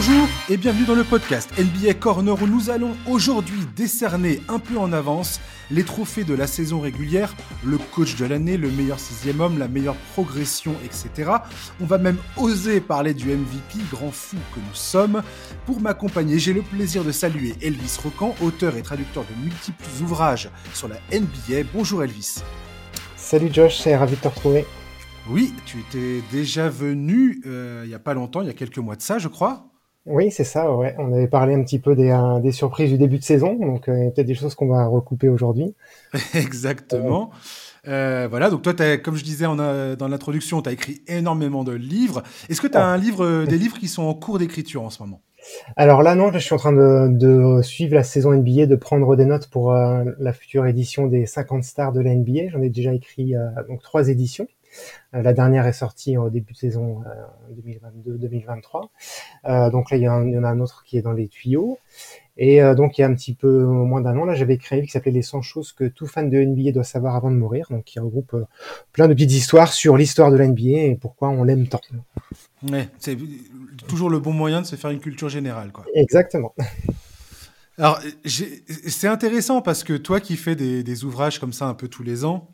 Bonjour et bienvenue dans le podcast NBA Corner où nous allons aujourd'hui décerner un peu en avance les trophées de la saison régulière, le coach de l'année, le meilleur sixième homme, la meilleure progression, etc. On va même oser parler du MVP, grand fou que nous sommes. Pour m'accompagner, j'ai le plaisir de saluer Elvis Rocan, auteur et traducteur de multiples ouvrages sur la NBA. Bonjour Elvis. Salut Josh, c'est ravi de te retrouver. Oui, tu étais déjà venu euh, il n'y a pas longtemps, il y a quelques mois de ça, je crois. Oui, c'est ça, ouais. On avait parlé un petit peu des, euh, des surprises du début de saison, donc euh, il y a peut-être des choses qu'on va recouper aujourd'hui. Exactement. Euh, voilà, donc toi, comme je disais en, euh, dans l'introduction, tu as écrit énormément de livres. Est-ce que tu as un livre, des livres qui sont en cours d'écriture en ce moment? Alors là, non, je suis en train de, de, suivre la saison NBA, de prendre des notes pour la future édition des 50 stars de la NBA. J'en ai déjà écrit donc trois éditions. Euh, la dernière est sortie au début de saison 2022-2023. Euh, euh, donc là, il y, en a un autre qui est dans les tuyaux. Et donc, il y a un petit peu moins d'un an, là, j'avais créé qui s'appelait Les 100 choses que tout fan de NBA doit savoir avant de mourir. Donc, qui regroupe plein de petites histoires sur l'histoire de la NBA et pourquoi on l'aime tant. Ouais, c'est toujours le bon moyen de se faire une culture générale, quoi. Exactement. Alors, c'est intéressant parce que toi qui fais des, des, ouvrages comme ça un peu tous les ans,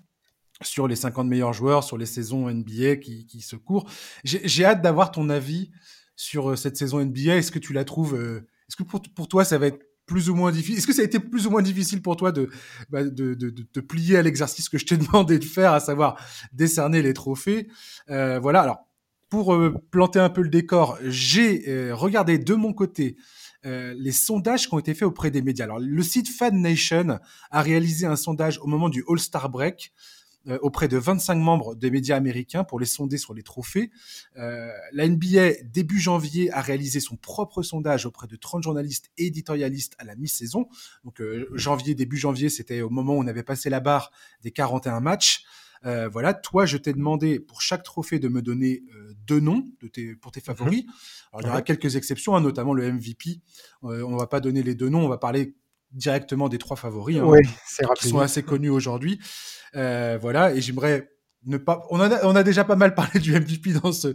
sur les 50 meilleurs joueurs, sur les saisons NBA qui, se courent. J'ai hâte d'avoir ton avis sur euh, cette saison NBA. Est-ce que tu la trouves euh, Est-ce que pour, pour, toi, ça va être plus ou moins difficile Est-ce que ça a été plus ou moins difficile pour toi de, bah, de, de, te plier à l'exercice que je t'ai demandé de faire, à savoir décerner les trophées? Euh, Voilà. Alors, pour planter un peu le décor, j'ai regardé de mon côté les sondages qui ont été faits auprès des médias. Alors, le site Fan Nation a réalisé un sondage au moment du All-Star Break auprès de 25 membres des médias américains pour les sonder sur les trophées. Euh, la NBA, début janvier, a réalisé son propre sondage auprès de 30 journalistes et éditorialistes à la mi-saison. Donc euh, janvier, début janvier, c'était au moment où on avait passé la barre des 41 matchs. Euh, voilà, toi, je t'ai demandé pour chaque trophée de me donner euh, deux noms de tes, pour tes mhm. favoris. Alors, il y aura quelques exceptions, hein, notamment le MVP. Euh, on va pas donner les deux noms, on va parler directement des trois favoris, hein, qui sont assez connus aujourd'hui. Euh, voilà, et j'aimerais ne pas. On, a, on a déjà pas mal parlé du MVP dans ce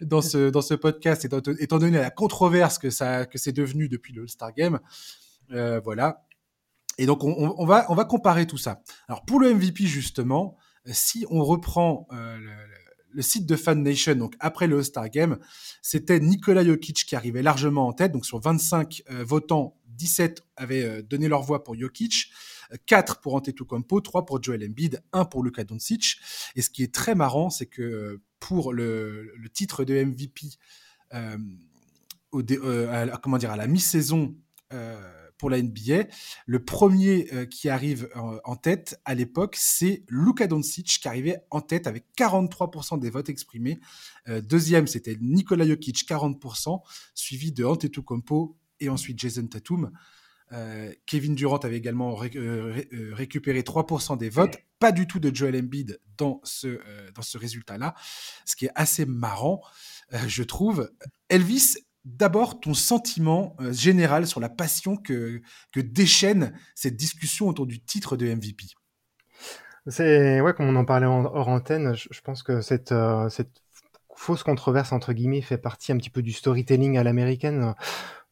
dans ce dans ce podcast, étant, étant donné la controverse que ça que c'est devenu depuis le Star Game. Euh, voilà. Et donc on, on, va on va comparer tout ça. Alors pour le MVP justement, si on reprend euh, le, le site de Fan Nation, donc après le All-Star Game, c'était Nikola Jokic qui arrivait largement en tête. Donc sur 25 euh, votants, 17 avaient euh, donné leur voix pour Jokic. 4 pour Antetokounmpo, 3 pour Joel Embiid, 1 pour Luka Doncic. Et ce qui est très marrant, c'est que pour le, titre de MVP, euh, euh, à, comment dire, à la mi-saison euh, pour la NBA, le premier euh, qui arrive en, tête à l'époque, c'est Luka Doncic qui arrivait en tête avec 43% des votes exprimés. Euh, deuxième, c'était Nikola Jokic, 40%, suivi de Antetokounmpo et ensuite Jason Tatum. Euh, Kevin Durant avait également ré euh, euh récupéré 3% des votes, pas du tout de Joel Embiid dans ce, euh, dans ce résultat-là, ce qui est assez marrant, euh, je trouve. Elvis, d'abord ton sentiment général sur la passion que, que déchaîne cette discussion autour du titre de MVP. C'est ouais, comme on en parlait en, hors antenne, je, je pense que cette, cette fausse controverse entre guillemets fait partie un petit peu du storytelling à l'américaine.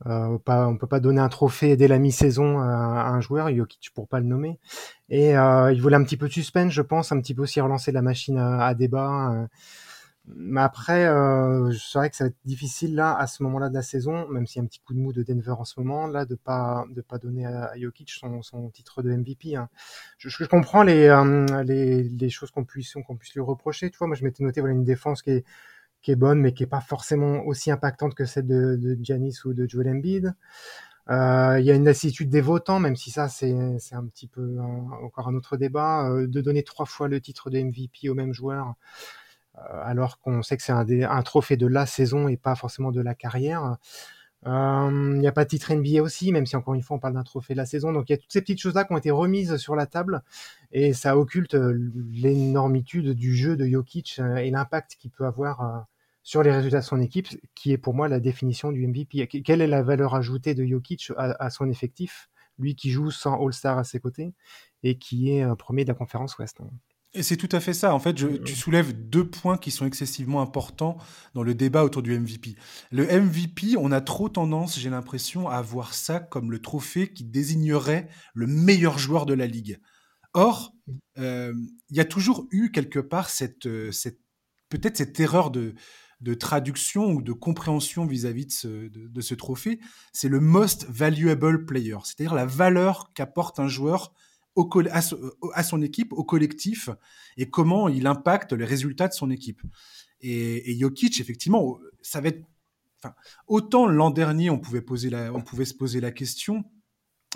Euh, pas, on peut pas donner un trophée dès la mi-saison à, un joueur, Jokic pour pas le nommer. Et euh, il voulait un petit peu de suspense, je pense, un petit peu aussi relancer la machine à, à débat. Euh. Mais après, euh, c'est vrai que ça va être difficile là, à ce moment-là de la saison, même s'il y a un petit coup de mou de Denver en ce moment, là, de pas de pas donner à, Jokic son, son titre de MVP. Hein. Je, comprends les, les, les choses qu'on puisse qu'on puisse lui reprocher. Tu vois, moi je m'étais noté voilà une défense qui est qui est bonne, mais qui est pas forcément aussi impactante que celle de, de ou de Joel Embiid. Euh, il y a une lassitude des votants, même si ça c'est un petit peu encore un autre débat, euh, de donner trois fois le titre de MVP au même joueur, euh, alors qu'on sait que c'est un, un, trophée de la saison et pas forcément de la carrière. Euh, il n'y a pas de titre NBA aussi, même si encore une fois on parle d'un trophée de la saison. Donc il y a toutes ces petites choses-là qui ont été remises sur la table et ça occulte l'énormitude du jeu de Jokic et l'impact qu'il peut avoir sur les résultats de son équipe, qui est pour moi la définition du MVP. Quelle est la valeur ajoutée de Jokic à, à son effectif, lui qui joue sans All-Star à ses côtés et qui est premier de la conférence Ouest Et c'est tout à fait ça. En fait, je, tu soulèves deux points qui sont excessivement importants dans le débat autour du MVP. Le MVP, on a trop tendance, j'ai l'impression, à voir ça comme le trophée qui désignerait le meilleur joueur de la ligue. Or, euh, il y a toujours eu quelque part cette, euh, cette peut-être cette erreur de, de traduction ou de compréhension vis-à-vis de, ce, de, ce trophée. C'est le most valuable player, c'est-à-dire la valeur qu'apporte un joueur à, son équipe, au collectif, et comment il impacte les résultats de son équipe. Et, et Jokic, effectivement, ça va être. Enfin, autant l'an dernier, on pouvait, poser on pouvait se poser la question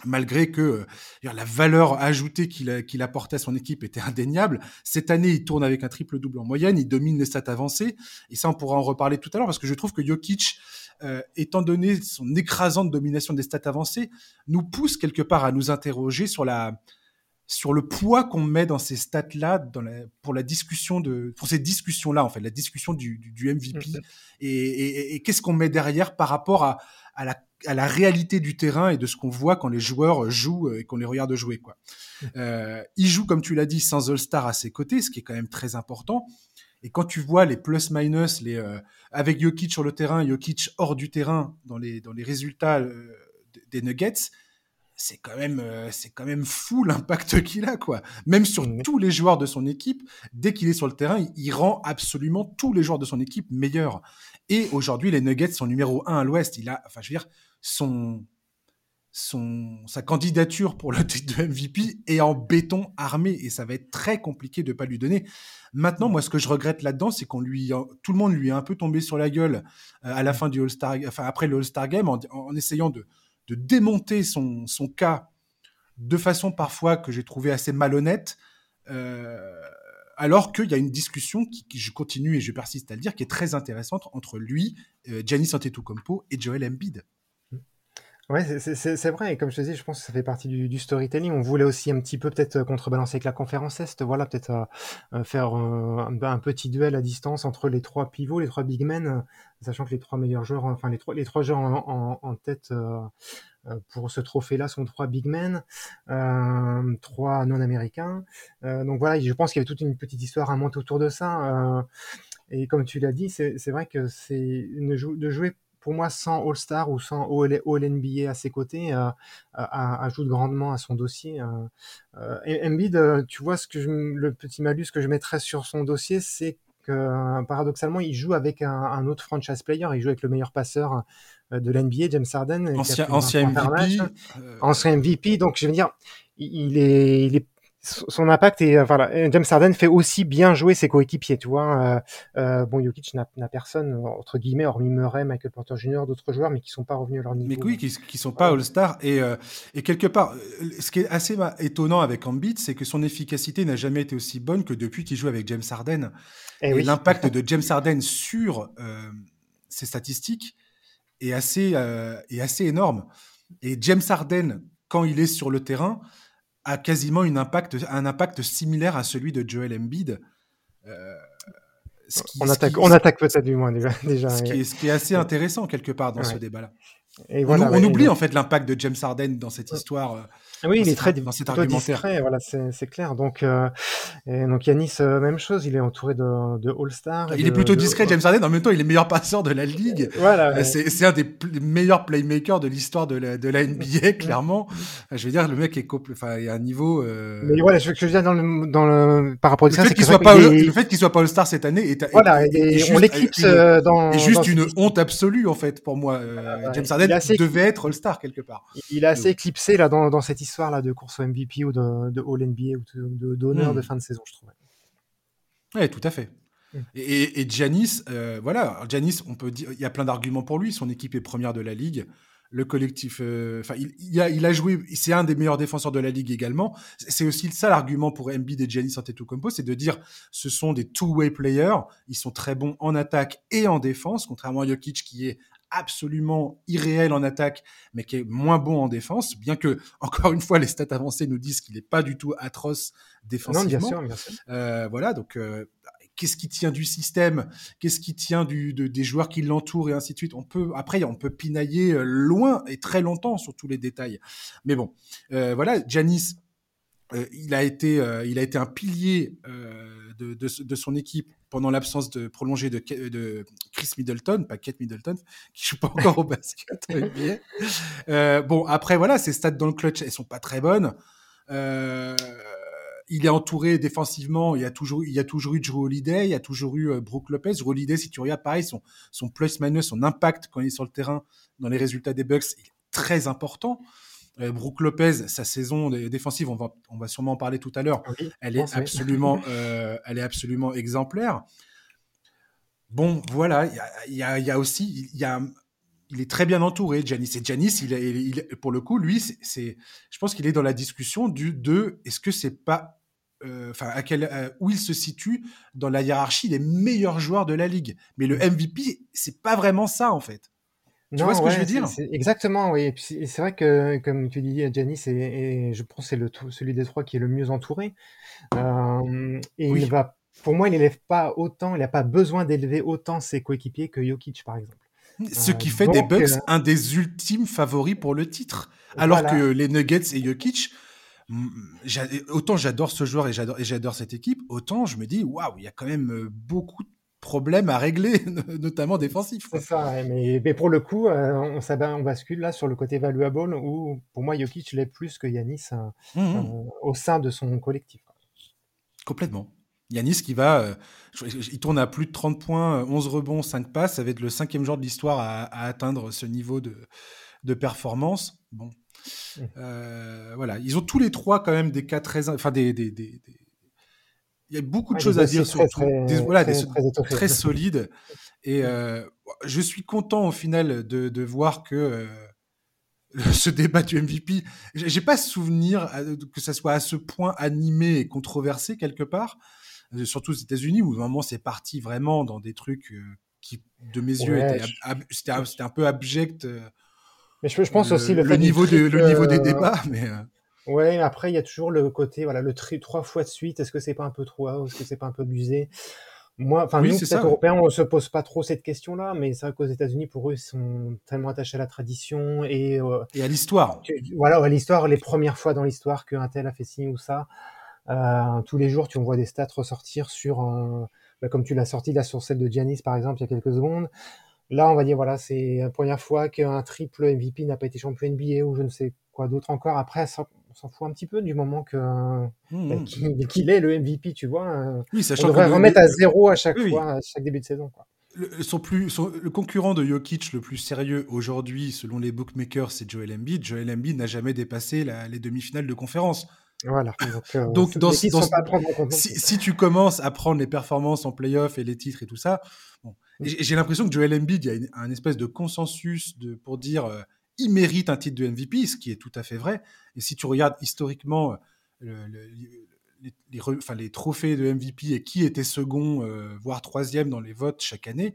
malgré que euh, la valeur ajoutée qu'il apportait à son équipe était indéniable. Cette année, il tourne avec un triple-double en moyenne, il domine les stats avancées, et ça, on pourra en reparler tout à l'heure, parce que je trouve que Jokic, euh, étant donné son écrasante domination des stats avancées, nous pousse quelque part à nous interroger sur la sur le poids qu'on met dans ces stats-là pour la discussion de pour ces discussions-là en fait la discussion du, MVP mmh. et, et qu'est-ce qu'on met derrière par rapport à, à la à la réalité du terrain et de ce qu'on voit quand les joueurs jouent et qu'on les regarde jouer. Quoi. Mmh. Euh, il joue, comme tu l'as dit, sans All-Star à ses côtés, ce qui est quand même très important. Et quand tu vois les plus-minus, les, euh, avec Jokic sur le terrain, Jokic hors du terrain, dans les, dans les résultats euh, des Nuggets, c'est quand même c'est quand même fou l'impact qu'il a quoi. Même sur mmh. tous les joueurs de son équipe, dès qu'il est sur le terrain, il, il, rend absolument tous les joueurs de son équipe meilleurs. Et aujourd'hui, les Nuggets sont numéro un à l'Ouest. Il a, enfin, je veux dire, son, son, sa candidature pour le titre de MVP est en béton armé et ça va être très compliqué de ne pas lui donner. Maintenant, moi, ce que je regrette là-dedans, c'est qu'on lui, tout le monde lui est un peu tombé sur la gueule euh, à la fin du All-Star, enfin après le All-Star Game, en, essayant de, de, démonter son, cas de façon parfois que j'ai trouvé assez malhonnête. Euh, alors qu'il y a une discussion qui, je continue et je persiste à le dire, qui est très intéressante entre lui, euh, Giannis Antetokounmpo et Joel Embiid. Ouais, c'est vrai. Et comme je te disais, je pense que ça fait partie du, storytelling. On voulait aussi un petit peu peut-être euh, contrebalancer avec la conférence Est. Voilà, peut-être euh, euh, faire un, petit duel à distance entre les trois pivots, les trois big men, sachant que les trois meilleurs joueurs, enfin les trois, les trois joueurs en, tête pour ce trophée-là sont trois big men, trois non-américains. donc voilà, je pense qu'il y avait toute une petite histoire à monter autour de ça. et comme tu l'as dit, c'est vrai que c'est de jouer pour moi, sans All-Star ou sans All-NBA à ses côtés, euh, ajoute grandement à son dossier. Euh, euh Embiid, euh, tu vois, ce que je, le petit malus que je mettrais sur son dossier, c'est que paradoxalement, il joue avec un, autre franchise player. Il joue avec le meilleur passeur de l'NBA, James Harden. Ancien, ancien MVP. Ancien MVP. Donc, je veux dire, il est, il est son impact et euh, voilà James Harden fait aussi bien jouer ses coéquipiers tu vois euh, euh bon Jokic n'a personne entre guillemets hormis Murray Michael Porter Jr d'autres joueurs mais qui sont pas revenus à leur niveau. mais oui qui, qui sont pas All-Star et, euh, et quelque part ce qui est assez étonnant avec Embiid c'est que son efficacité n'a jamais été aussi bonne que depuis qu'il joue avec James Harden. Eh et, l'impact de James Harden sur ses statistiques est assez est assez énorme. Et James Harden quand il est sur le terrain a quasiment une impact, un impact similaire à celui de Joel Embiid. Euh, on, attaque, on attaque peut-être du moins déjà. déjà ce, qui est, ce, qui est, assez intéressant quelque part dans ce débat-là. Et voilà, on, oublie en fait l'impact de James Harden dans cette histoire. Euh, oui, il est très dans cet argumentaire. Discret, voilà, c'est clair. Donc, euh, et donc Yanis, euh, même chose, il est entouré de, de All-Stars. Il est plutôt discret, James Harden. En même temps, il est meilleur passeur de la ligue. Voilà. Euh, c'est un des meilleurs playmakers de l'histoire de la, de la NBA, clairement. Je veux dire, le mec est enfin, il y a un niveau. Euh... Mais voilà, ce que je veux dire dans le, dans le par rapport au le fait qu'il soit pas, le fait qu'il soit pas All-Star cette année est, voilà, et, on l'éclipse dans. est juste une honte absolue en fait pour moi. James Harden devait être All-Star quelque part. Il est assez éclipsé là dans cette histoire là de course au MVP ou de, de All NBA ou de d'honneur de, hmm. fin de saison, je trouve. Oui, tout à fait. Hmm. Et, et Giannis, euh, voilà, Giannis, on peut dire, il y a plein d'arguments pour lui. Son équipe est première de la ligue. Le collectif, euh, enfin, il, il, a, il, a, joué, c'est un des meilleurs défenseurs de la ligue également. C'est aussi ça l'argument pour Embiid et Giannis Antetokounmpo, c'est de dire, ce sont des two-way players. Ils sont très bons en attaque et en défense, contrairement à Jokic qui est absolument irréel en attaque, mais qui est moins bon en défense, bien que, encore une fois, les stats avancées nous disent qu'il n'est pas du tout atroce défensivement. Non, bien sûr, bien sûr. Euh, voilà, donc euh, qu'est-ce qui tient du système, qu'est-ce qui tient du, des joueurs qui l'entourent et ainsi de suite? On peut après on peut pinailler euh, loin et très longtemps sur tous les détails. Mais bon, voilà, Janis il, a été, il a été un pilier de, de, son équipe pendant l'absence prolongée de, Chris Middleton, pas Kate Middleton, qui joue pas encore au basket. bon, après, voilà, ses stats dans le clutch, elles sont pas très bonnes. Euh, il est entouré défensivement. Il y a toujours, il y a toujours eu Drew Holiday, il y a toujours eu Brooke Lopez. Drew Holiday, si tu regardes, pareil, son, plus-minus, son impact quand il est sur le terrain dans les résultats des Bucks est très important. Euh, Brooke Lopez, sa saison défensive, on va, on va sûrement en parler tout à l'heure. elle est absolument, euh, elle est absolument exemplaire. Bon, voilà, il y a, y a, aussi, il y a, il est très bien entouré, Janis. Et Janis, il, il, pour le coup, lui, c'est, je pense qu'il est dans la discussion du de, est-ce que c'est pas, euh, enfin, à quel, où il se situe dans la hiérarchie des meilleurs joueurs de la ligue. Mais le MVP, c'est pas vraiment ça en fait. Tu vois ce que je veux dire? Exactement, oui. Et puis c'est vrai que, comme tu dis, Janis, et, je pense c'est le celui des trois qui est le mieux entouré. Euh, et il va, pour moi, il n'élève pas autant, il n'a pas besoin d'élever autant ses coéquipiers que Jokic, par exemple. Ce qui fait des Bucks euh, un des ultimes favoris pour le titre. Alors que les Nuggets et Jokic, autant j'adore ce joueur et j'adore, et j'adore cette équipe, autant je me dis, waouh, il y a quand même beaucoup de problèmes à régler, notamment défensifs. C'est ça, mais, mais, pour le coup, euh, on, on, bascule là sur le côté valuable où pour moi Jokic l'est plus que Yanis mmh, mmh. au sein de son collectif. Complètement. Yanis qui va, euh, il tourne à plus de 30 points, 11 rebonds, 5 passes, ça va être le cinquième joueur de l'histoire à, atteindre ce niveau de, de performance. Bon, euh, voilà, ils ont tous les trois quand même des cas très, enfin des, des, des, il y a beaucoup de choses à dire sur très, des, voilà, très, des, très, solides. Et euh, je suis content au final de, de voir que ce débat du MVP, j'ai pas souvenir que ça soit à ce point animé et controversé quelque part. Euh, surtout aux États-Unis, où vraiment c'est parti vraiment dans des trucs euh, qui, de mes yeux, c'était un, peu abject. Euh, mais je, pense aussi le, niveau, de, le niveau des débats. Mais, Ouais, après, il y a toujours le côté, voilà, le tri trois fois de suite. Est-ce que c'est pas un peu trop, est-ce que c'est pas un peu abusé? Moi, enfin, nous, peut-être Européens, on se pose pas trop cette question-là, mais c'est vrai qu'aux États-Unis, pour eux, ils sont tellement attachés à la tradition et, et à l'histoire. Voilà, à l'histoire, les premières fois dans l'histoire qu'un tel a fait ci ou ça. Euh, tous les jours, tu vois des stats ressortir sur, bah, comme tu l'as sorti là sur celle de Giannis par exemple il y a quelques secondes. Là, on va dire voilà, c'est la première fois qu'un triple MVP n'a pas été champion NBA ou je ne sais quoi d'autre encore. Après, on s'en fout un petit peu du moment que mmh, bah, mmh. qu'il est le MVP, tu vois. Euh, oui, sachant on devrait remettre à zéro à chaque fois, à chaque début de saison. Quoi. Le, son plus, le concurrent de Jokic le plus sérieux aujourd'hui, selon les bookmakers, c'est Joel Embiid. Joel Embiid n'a jamais dépassé les demi-finales de conférence. Voilà. Donc, euh, si, tu commences à prendre les performances en playoff et les titres et tout ça, bon, mm. j'ai l'impression que Joel Embiid, il y a un espèce de consensus de, pour dire euh, il mérite un titre de MVP, ce qui est tout à fait vrai. Et si tu regardes historiquement euh, les, enfin, les, trophées de MVP et qui était second, voire troisième dans les votes chaque année,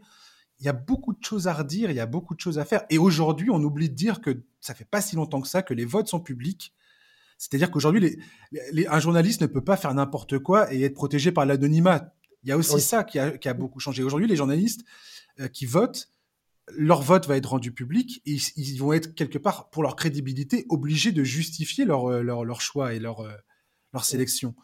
il y a beaucoup de choses à redire, il y a beaucoup de choses à faire. Et aujourd'hui, on oublie de dire que ça fait pas si longtemps que ça que les votes sont publics c'est-à-dire qu'aujourd'hui, un journaliste ne peut pas faire n'importe quoi et être protégé par l'anonymat. Il y a aussi ça qui a, beaucoup changé. Aujourd'hui, les journalistes euh, qui votent, leur vote va être rendu public et ils, vont être quelque part, pour leur crédibilité, obligés de justifier leur, euh, leur, choix et leur, euh, leur sélection.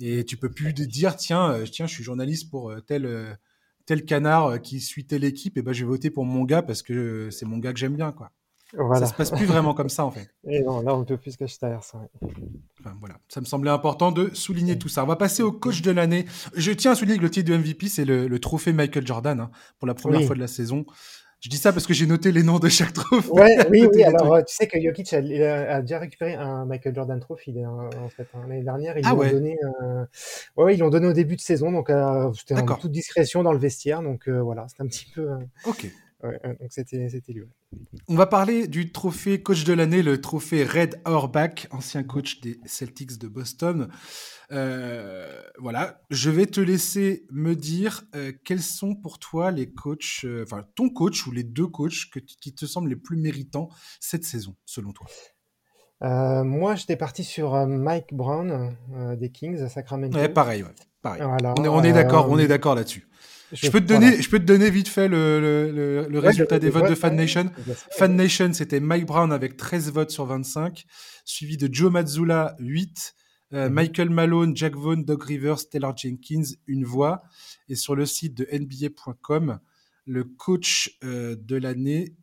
Et tu peux plus dire, tiens, tiens, je suis journaliste pour tel, tel canard qui suit telle équipe, et ben je vais voter pour mon gars parce que c'est mon gars que j'aime bien, quoi. Ça se passe plus vraiment comme ça en fait. Et non, là on peut plus cacher derrière ça. Enfin, voilà, ça me semblait important de souligner tout ça. On va passer au coach de l'année. Je tiens à souligner que le titre de MVP c'est le, trophée Michael Jordan hein, pour la première fois de la saison. Je dis ça parce que j'ai noté les noms de chaque trophée. Ouais, oui, oui. Alors, euh, tu sais que Jokic a, déjà récupéré un Michael Jordan Trophy hein, en fait hein. l'année dernière. Ils ah l'ont donné. Euh... Ouais, ils l'ont donné au début de saison, donc euh, c'était en toute discrétion dans le vestiaire. Donc euh, voilà, c'est un petit peu. Ok. Euh, donc c'était lui. On va parler du trophée coach de l'année, le trophée Red Auerbach, ancien coach des Celtics de Boston. Euh, voilà, je vais te laisser me dire euh, quels sont pour toi les coachs, enfin ton coach ou les deux coachs qui te semblent les plus méritants cette saison, selon toi? moi, j'étais parti sur Mike Brown des Kings à Sacramento. Ouais, pareil, pareil. on est d'accord, on est d'accord là-dessus. Je, peux te donner, je peux te donner vite fait le, le, le, résultat des votes de Fan Nation. Fan Nation, c'était Mike Brown avec 13 votes sur 25, suivi de Joe Mazzulla 8, euh, Mhm. Michael Malone, Jack Vaughn, Doug Rivers, Taylor Jenkins, une voix. Et sur le site de NBA.com, le coach euh, de l'année,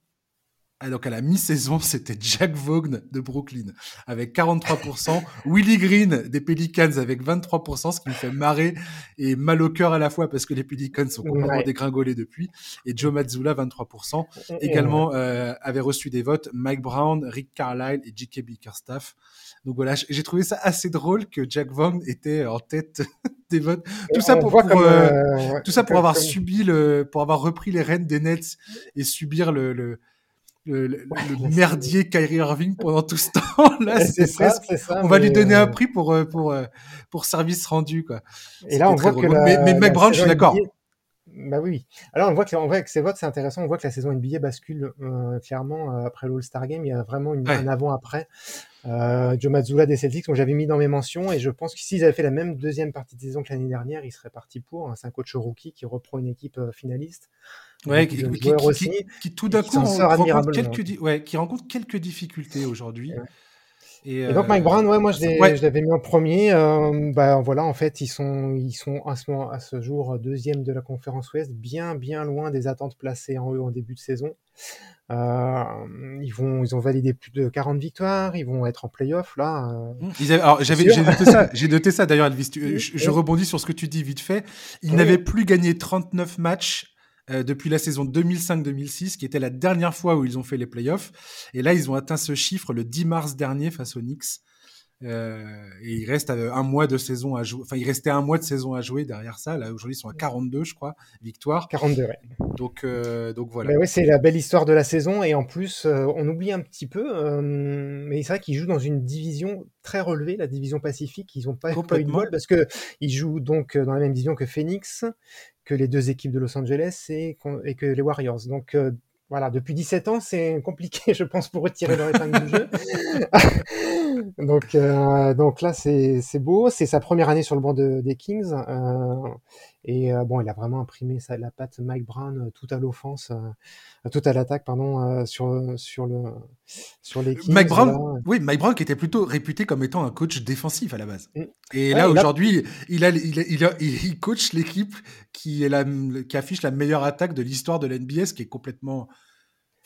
donc à la mi-saison, c'était Jack Vaughn de Brooklyn avec 43%, Willie Green des Pelicans avec 23%, ce qui me fait marrer et mal au cœur à la fois parce que les Pelicans sont complètement Ouais. dégringolés depuis. Et Joe Mazzulla, 23%. Et- et- Également, euh, avait reçu des votes Mike Brown, Rick Carlisle et J.K. Bickerstaff. Donc voilà, j'ai trouvé ça assez drôle que Jack Vaughn était en tête des votes. Tout ça pour, euh, euh, tout ça pour avoir comme- subi le, pour avoir repris les rênes des Nets et subir le, le, le, le- Ouais, le merdier Kyrie Irving pendant tout ce temps-là. Ouais, C'est presque. ça. On va lui donner euh, un prix pour, euh, pour, euh, pour service rendu, quoi. Et là, on voit très que drôle. la, Mais- mais Mike la Brown, je suis d'accord. Bah oui. Alors on voit que, on voit que ces votes, c'est intéressant. On voit que la saison NBA bascule euh, clairement euh, après l'All-Star Game. Il y a vraiment une, Ouais. un avant-après. Euh, Joe Mazzulla des Celtics, dont j'avais mis dans mes mentions, et je pense que s'ils avaient fait la même deuxième partie de saison que l'année dernière, ils seraient partis pour. hein. C'est un coach rookie qui reprend une équipe euh, finaliste. Ouais, qui, de qui- joueurs qui- aussi. qui- qui tout d'un coup rencontre quelques, ouais, qui rencontre quelques difficultés aujourd'hui. Ouais. Et, Et donc euh, Mike Brown, ouais, moi je ouais. l'avais mis en premier. Euh, bah voilà, en fait, ils sont, ils sont à ce, moment, à ce jour deuxième de la conférence Ouest, bien, bien loin des attentes placées en haut en début de saison. Euh, ils vont, ils ont validé plus de 40 victoires, ils vont être en playoff là. euh. Ils avaient- alors, j'avais, j'ai noté ça, j'ai noté ça d'ailleurs, Elvis. Tu- Je, rebondis sur ce que tu dis vite fait. Ils Oui. n'avaient plus gagné 39 matchs euh, depuis la saison 2005-2006, qui était la dernière fois où ils ont fait les playoffs. Et là, ils ont atteint ce chiffre le 10 mars dernier face aux Knicks. Euh, et il reste euh, un mois de saison à jouer. Enfin, il restait un mois de saison à jouer derrière ça. Là, aujourd'hui, ils sont à 42, je crois, victoires. 42, ouais. Donc, euh, donc voilà. Mais ouais, c'est la belle histoire de la saison et en plus, euh, on oublie un petit peu, mais c'est vrai qu'ils jouent dans une division très relevée, la division Pacifique. Ils n'ont pas, pas eu de bol parce que ils jouent donc dans la même division que Phoenix, que les deux équipes de Los Angeles et, que les Warriors. Donc euh, voilà, depuis 17 ans, c'est compliqué, je pense, pour retirer leur épingle du jeu. donc, euh, donc là, c'est c'est beau. C'est sa première année sur le banc de- des Kings. euh, et euh, bon, il a vraiment imprimé sa, la patte Mike Brown tout à l'offense, tout à l'attaque, pardon, sur, sur, le, sur les Kings. Mike Brown, là. oui, Mike Brown qui était plutôt réputé comme étant un coach défensif à la base. Mm. Et Ouais, là, aujourd'hui, il, a, il, a- il, a- il- il coach l'équipe qui, est la, qui affiche la meilleure attaque de l'histoire de l'NBA, ce qui est complètement.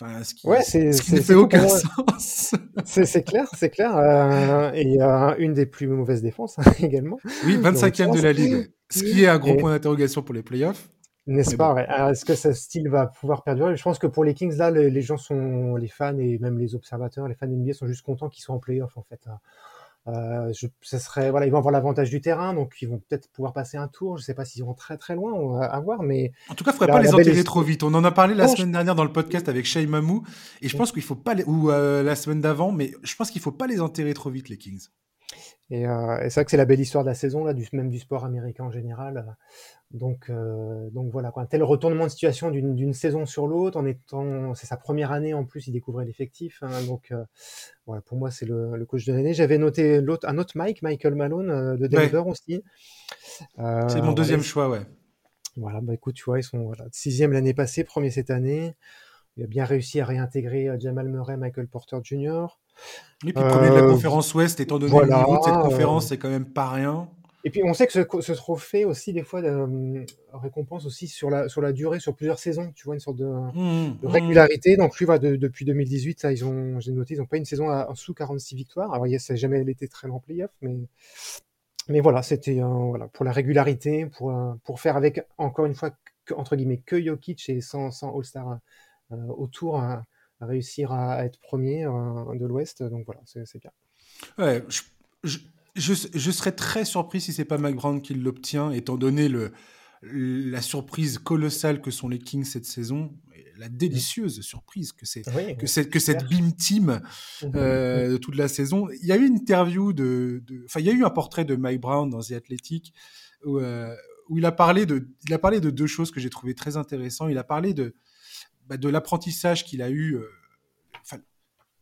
Enfin, ce qui, Ouais, c'est- ce qui ne fait aucun sens. C'est clair, c'est clair. euh, et euh, une des plus mauvaises défenses également, Oui, 25e de la ligue. Ce qui est un gros Et- point d'interrogation pour les playoffs. n'est-ce pas bon. ouais. Alors, Est-ce que ce style va pouvoir perdurer? Je pense que pour les Kings, là, les, les gens sont, les fans et même les observateurs, les fans NBA sont juste contents qu'ils soient en playoff en fait. Euh, je, ça serait, voilà, ils vont avoir l'avantage du terrain, donc ils vont peut-être pouvoir passer un tour. Je sais pas s'ils vont très très loin on va- à voir, mais En tout cas, il ne faudrait pas les enterrer trop vite. On en a parlé la je- semaine dernière dans le podcast avec Shay Mamou. Et je pense qu'il faut pas les... ou euh, la semaine d'avant, mais je pense qu'il faut pas les enterrer trop vite, les Kings. Et, euh, et c'est vrai que c'est la belle histoire de la saison, là, du, même du sport américain en général. Donc, euh, donc voilà, quoi. un tel retournement de situation d'une saison sur l'autre, en étant, c'est sa première année en plus, il découvrait l'effectif. hein. donc euh, voilà, pour moi, c'est le, le coach de l'année. J'avais noté l'autre, un autre Mike, Michael Malone euh, de Denver aussi. C'est mon deuxième choix, ouais. Voilà, bah écoute, tu vois, ils sont voilà, sixième l'année passée, premier cette année. Il a bien réussi à réintégrer Jamal Murray, Michael Porter Jr. Et puis, premier de la conférence Ouest, étant donné voilà, le niveau de cette conférence, c'est quand même pas rien. Et puis on sait que ce, ce trophée aussi des fois euh, récompense aussi sur la sur la durée, sur plusieurs saisons. Tu vois une sorte de, Mmh, de mmh. régularité. Donc lui, de- depuis 2018, là, ils ont, j'ai noté, ils n'ont pas une saison à, en dessous 46 victoires. Alors il ça n'a jamais été très en playoff, mais mais voilà, c'était euh, voilà pour la régularité, pour euh, pour faire avec encore une fois que, entre guillemets que Jokic et sans sans All Star euh, autour à, à réussir à, à être premier de l'Ouest. Donc voilà, c'est c'est bien. Ouais, je, je, je, je serais très surpris si c'est pas Mike Brown qui l'obtient, étant donné le, la surprise colossale que sont les Kings cette saison, la délicieuse surprise que c'est Oui, que, cette, que cette beam team Mhm. euh, de toute la saison. Il y a eu une interview de, enfin, il y a eu un portrait de Mike Brown dans The Athletic où, euh, où il a parlé de, il a parlé de deux choses que j'ai trouvé très intéressantes. Il a parlé de, bah, de l'apprentissage qu'il a eu, euh,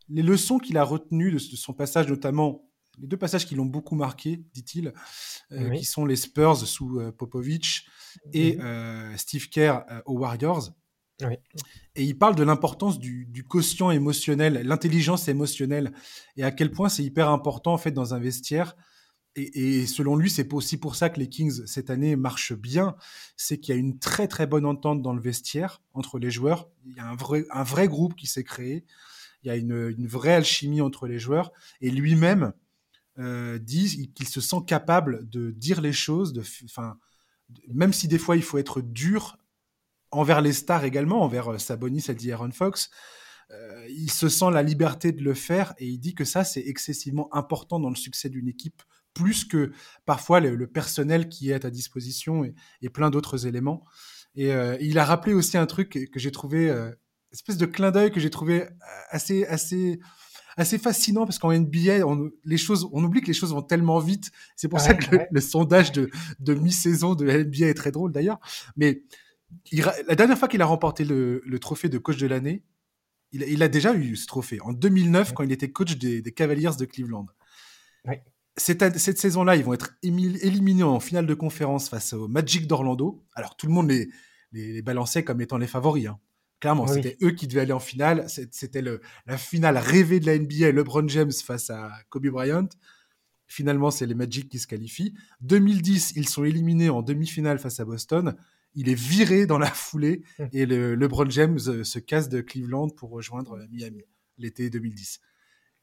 les leçons qu'il a retenues de, de son passage, notamment les deux passages qui l'ont beaucoup marqué, dit-il, euh, Oui. qui sont les Spurs sous euh, Popovich et Mhm. euh, Steve Kerr aux Warriors. Oui. Et il parle de l'importance du, du quotient émotionnel, l'intelligence émotionnelle, et à quel point c'est hyper important en fait dans un vestiaire et, selon lui, c'est aussi pour ça que les Kings cette année marchent bien, c'est qu'il y a une très très bonne entente dans le vestiaire entre les joueurs. Il y a un vrai, un vrai groupe qui s'est créé. Il y a une, une, vraie alchimie entre les joueurs. Et lui-même euh, dit qu'il se sent capable de dire les choses, de, enfin, même si des fois il faut être dur envers les stars également, envers euh, Sabonis, a dit Aaron Fox. Euh, il se sent la liberté de le faire et il dit que ça, c'est excessivement important dans le succès d'une équipe plus que parfois le, personnel qui est à ta disposition et, plein d'autres éléments. Et euh, il a rappelé aussi un truc que, j'ai trouvé, espèce de clin d'œil que j'ai trouvé assez, assez, assez fascinant parce qu'en NBA, on, les choses, on oublie que les choses vont tellement vite. C'est pour ça que le, sondage de, de mi-saison de la NBA est très drôle d'ailleurs. Mais la dernière fois qu'il a remporté le, trophée de coach de l'année, il, a déjà eu ce trophée en 2009 quand il était coach des, des Cavaliers de Cleveland. Cette, cette saison-là, ils vont être éliminés en finale de conférence face au Magic d'Orlando. Alors, tout le monde les, les, balançait comme étant les favoris. Hein. Clairement, c'était eux qui devaient aller en finale. C'était la finale rêvée de la NBA, LeBron James face à Kobe Bryant. Finalement, c'est les Magic qui se qualifient. 2010, ils sont éliminés en demi-finale face à Boston. Il est viré dans la foulée hum. et le, LeBron James euh, se casse de Cleveland pour rejoindre Miami l'été 2010.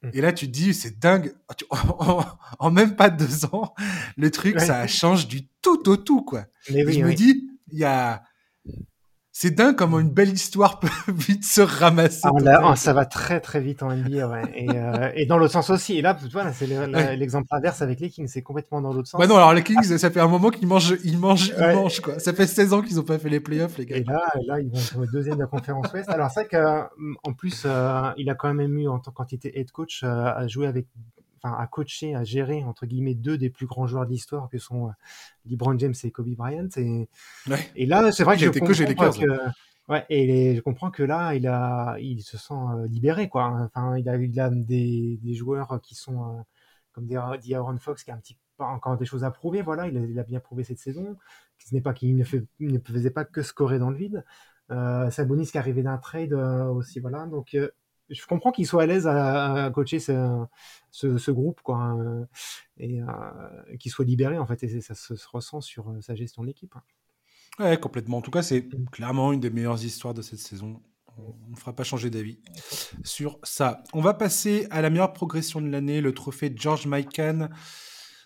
Mmh. Et là, tu te dis, c'est dingue. En, même pas deux ans, le truc, ça change du tout au tout, quoi. je me dis, il y a, c'est dingue comment une belle histoire peut vite se ramasser. Ah, ça va très très vite en NBA, ouais. et, euh, et, dans l'autre sens aussi. Et là, voilà, c'est l'exemple inverse avec les Kings, c'est complètement dans l'autre sens. Bah non, alors les Kings, ça fait un moment qu'ils mangent, ils mangent, ils mangent quoi. Ça fait 16 ans qu'ils n'ont pas fait les playoffs, les gars. Et là, là, ils vont être deuxième de la conférence Ouest. Alors c'est vrai qu'en plus, euh, il a quand même eu en tant qu'entité head coach euh, à jouer avec enfin, à coacher, à gérer entre guillemets deux des plus grands joueurs d'histoire que sont euh, LeBron James et Kobe Bryant. Et, et là, c'est vrai que, je comprends que, ouais, et je comprends que là, il a, il se sent euh, libéré, quoi. Enfin, il a, il a des, des joueurs qui sont euh, comme dit Aaron Fox, qui a un petit encore des choses à prouver. Voilà, il a, bien prouvé cette saison. Ce n'est pas qu'il ne, ne, faisait pas que scorer dans le vide. Euh, Sabonis qui arrivait d'un trade aussi, voilà. Donc je comprends qu'il soit à l'aise à, coacher ce, ce, groupe, quoi, hein, et euh, qu'il soit libéré, en fait, et ça se, ressent sur euh, sa gestion de l'équipe. Hein. Ouais, complètement. En tout cas, c'est mm. clairement une des meilleures histoires de cette saison. On ne fera pas changer d'avis sur ça. On va passer à la meilleure progression de l'année, le trophée George Mikan.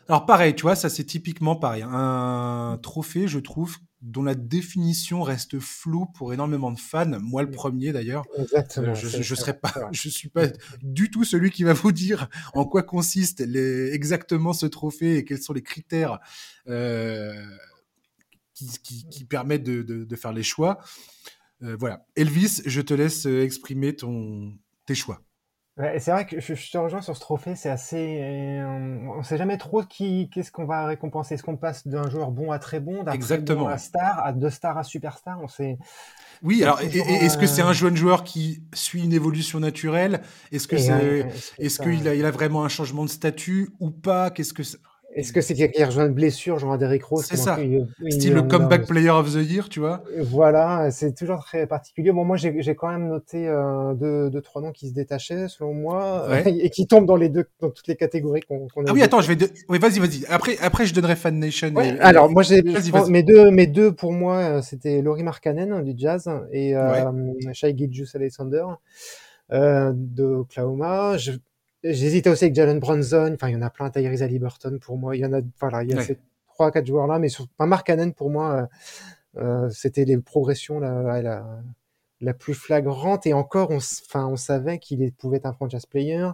Alors pareil, tu vois, ça c'est typiquement pareil. Un trophée, je trouve, dont la définition reste floue pour énormément de fans, moi le premier d'ailleurs. Exactement. Je, je, serais pas, je suis pas du tout celui qui va vous dire en quoi consiste les, exactement ce trophée et quels sont les critères euh, qui, qui, qui, permettent de, de, de, faire les choix. Euh, voilà. Elvis, je te laisse exprimer ton, tes choix c'est vrai que je, te rejoins sur ce trophée, c'est assez. Euh, on ne sait jamais trop qui, qu'est-ce qu'on va récompenser. Est-ce qu'on passe d'un joueur bon à très bon, d'un très bon à star, à deux stars à superstar? On sait. Oui, alors est-ce que c'est un jeune joueur qui suit une évolution naturelle? Est-ce que c'est, est-ce qu'il a, il a vraiment un changement de statut ou pas? Qu'est-ce que est-ce que c'est quelqu'un qui rejoint une blessure, genre Derrick Rose C'est ça. Style le comeback player of the year, tu vois Voilà, c'est toujours très particulier. Bon, moi, j'ai quand même noté euh, deux, deux, trois noms qui se détachaient, selon moi, et qui tombent dans les deux, dans toutes les catégories qu'on a. Ah oui, attends, je vais. Oui, vas-y, vas-y. Après, après, je donnerai Fan Nation. alors, moi, j'ai mes deux, mes deux pour moi, euh, c'était Laurie Markkanen du Jazz et euh, Shai Gilgeous Alexander euh, de Oklahoma. Je, J'hésitais aussi avec Jalen Brunson. Enfin, il y en a plein. Tyrese Liberton pour moi. Il y en a, voilà, il y a ces trois, quatre joueurs là. Mais sur, Mark Cannon pour moi, euh, euh, c'était les progressions la, la, la, plus flagrante. Et encore, on, enfin, on savait qu'il pouvait être un franchise player.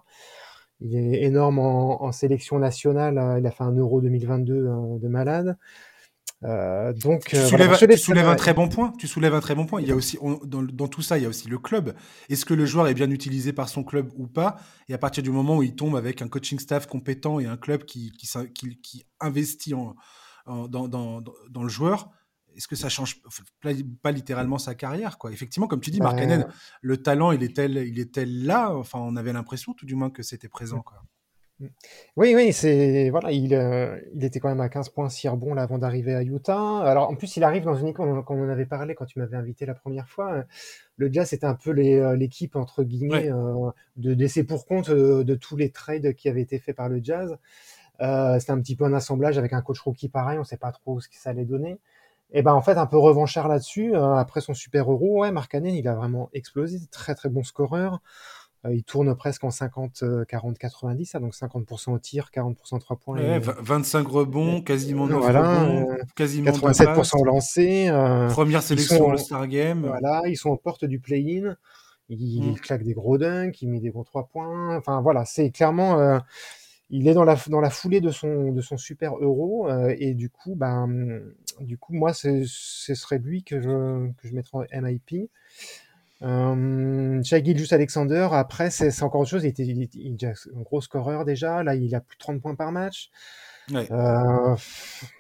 Il est énorme en, en sélection nationale. Il a fait un Euro 2022 euh, de malade. Euh, donc, tu euh, soulèves, un très bon point. Tu soulèves un très bon point. Il y a aussi, dans, tout ça, il y a aussi le club. Est-ce que le joueur est bien utilisé par son club ou pas? Et à partir du moment où il tombe avec un coaching staff compétent et un club qui, qui, qui, investit en, dans, dans, dans, le joueur, est-ce que ça change pas littéralement sa carrière quoi? Effectivement, comme tu dis, Mark le talent, il est il est tel là. Enfin, on avait l'impression, tout du moins, que c'était présent. Quoi. Oui, oui, c'est voilà, il, euh, il était quand même à 15 points si bon là avant d'arriver à Utah. Alors en plus, il arrive dans une équipe, comme on en avait parlé quand tu m'avais invité la première fois. Le Jazz c'était un peu euh, l'équipe entre guillemets euh, de décès pour compte de tous les trades qui avaient été faits par le Jazz. Euh, c'était un petit peu un assemblage avec un coach rookie pareil, on sait pas trop ce que ça allait donner. Et ben en fait un peu revanchard là-dessus. Euh, après son super euro, ouais, Mark il a vraiment explosé, très très bon scoreur. Euh, il tourne presque en 50, 40, 90, donc 50% au tir, 40% 3 points. Ouais, 25 rebonds, quasiment 9 voilà, rebonds, quasiment 87% au lancer. Euh, Première sélection au Star Game. Voilà, ils sont aux portes du play-in. Il, mm. claque des gros dunks, il met des gros 3 points. Enfin voilà, c'est clairement euh, il est dans la dans la foulée de son de son super euro euh, et du coup ben du coup moi ce serait lui que je que je mettrais en MIP. Euh, Gilgeous Alexander, après, c'est encore autre chose. Il était, il, un gros scoreur déjà. Là, il a plus de 30 points par match. Euh,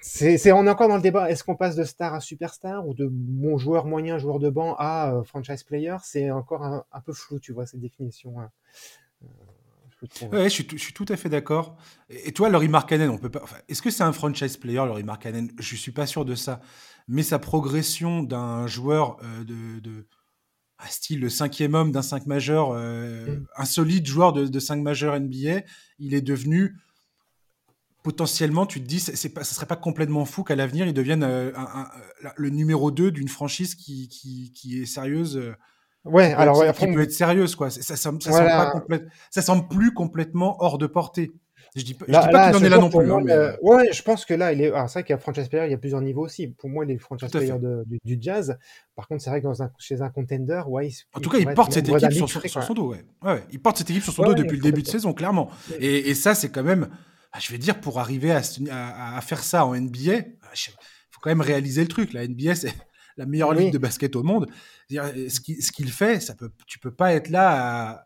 c'est, on est encore dans le débat. Est-ce qu'on passe de star à superstar ou de bon joueur moyen, joueur de banc à euh, franchise player? C'est encore un, peu flou, tu vois, cette définition. Hein. Euh, ouais, je suis, je suis, tout à fait d'accord. Et toi, Laurie Markkanen, on peut pas. est-ce que c'est un franchise player, Laurie Markkanen? Je suis pas sûr de ça. Mais sa progression d'un joueur de, style le cinquième homme d'un 5 majeur, euh, mm. un solide joueur de, de 5 majeur NBA, il est devenu potentiellement, tu te dis, c'est pas, ça serait pas complètement fou qu'à l'avenir, il devienne euh, le numéro 2 d'une franchise qui, qui, qui, est sérieuse. Euh, ouais, alors qui peut être sérieuse, quoi. Ça, ça, ça, ça semble plus complètement hors de portée. Je dis, je dis pas qu'il en est là non plus. Hein, euh, ouais, je pense que là, il est. c'est vrai qu'il y a franchise player, il y a plusieurs niveaux aussi. Pour moi, il est franchise player du, jazz. Par contre, c'est vrai que dans un, chez un contender, ouais. en tout cas, il porte cette équipe sur, son dos. Ouais. Ouais, Il porte cette équipe sur son dos depuis le début de saison, clairement. Et, et ça, c'est quand même. Ah, je vais dire, pour arriver à, à, faire ça en NBA, il faut quand même réaliser le truc. La NBA, c'est la meilleure ligue de basket au monde. Ce qu'il fait, ça peut, tu peux pas être là à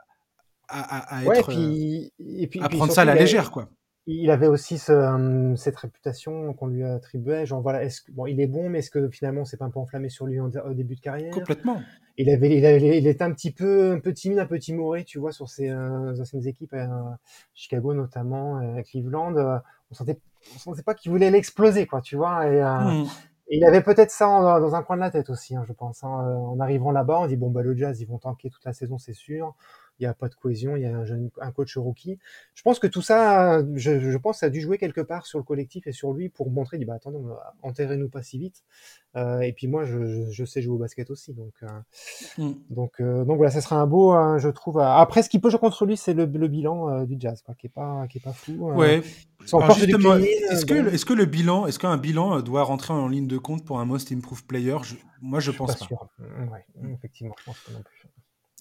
à, à, être, puis, et puis, à prendre ça à la légère, quoi. Il avait aussi ce, cette réputation qu'on lui attribuait, genre voilà, est-ce que, bon, il est bon, mais est-ce que finalement c'est pas un peu enflammé sur lui au début de carrière? Complètement. Il avait, il avait, il était un petit peu, un peu timide, un peu timoré, tu vois, sur ses euh, anciennes équipes, à Chicago notamment, à Cleveland. Euh, on sentait, on sentait pas qu'il voulait l'exploser, quoi, tu vois. Et, euh, mmh. et il avait peut-être ça dans un coin de la tête aussi, hein, je pense. Hein. En arrivant là-bas, on dit bon bah le Jazz, ils vont tanker toute la saison, c'est sûr il n'y a pas de cohésion, il y a un, jeune, un coach rookie. Je pense que tout ça, je, je, pense, ça a dû jouer quelque part sur le collectif et sur lui pour montrer, dit, bah attendez, enterrez-nous pas si vite. Euh, et puis moi, je, je, sais jouer au basket aussi, donc euh, mm. donc euh, donc voilà, ça sera un beau, hein, je trouve. Après, ce qui peut jouer contre lui, c'est le, le, bilan euh, du Jazz, quoi, qui est pas qui est pas fou. Euh. Ouais. Est-ce que, est-ce que le bilan, est-ce qu'un bilan doit rentrer en ligne de compte pour un Most Improved Player? Moi, je, pense pas. Sûr. Ouais, effectivement, je pense pas non plus.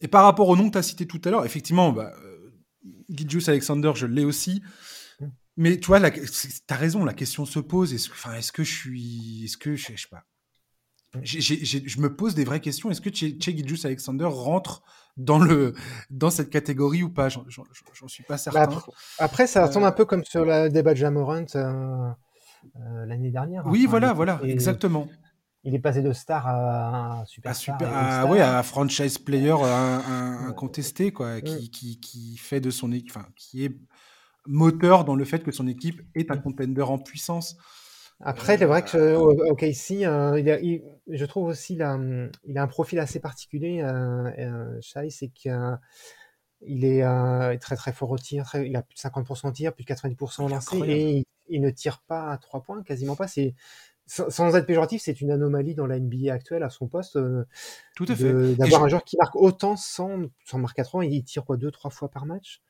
Et par rapport au nom que tu as cité tout à l'heure, effectivement, bah, euh, Alexander, je l'ai aussi. Mm. Mais tu vois, tu as raison, la question se pose. Est-ce est que je suis. Est-ce que je, sais pas. Mm. je me pose des vraies questions. Est-ce que Che Alexander rentre dans, le, dans cette catégorie ou pas? J'en suis pas certain. Bah, après, ça ressemble euh, un peu comme sur le débat de Jamorant euh, l'année dernière. Oui, voilà, voilà, exactement il est passé de star à un super, super à, ouais, à franchise player un, contesté quoi, qui, qui, qui, fait de son équipe, enfin, qui est moteur dans le fait que son équipe est un contender en puissance. Après, c'est vrai que euh, OK, ici, euh, il je trouve aussi là, il a un profil assez particulier, euh, euh Shai, c'est qu'il est euh, très très fort au tir, très, il a plus de 50% au tir, plus de 90% au lancer, et il, il, ne tire pas à 3 points, quasiment pas. C'est sans être péjoratif, c'est une anomalie dans la NBA actuelle à son poste. Euh, Tout à fait. D'avoir un joueur qui marque autant sans, sans marquer à 3, il tire quoi, deux, trois fois par match.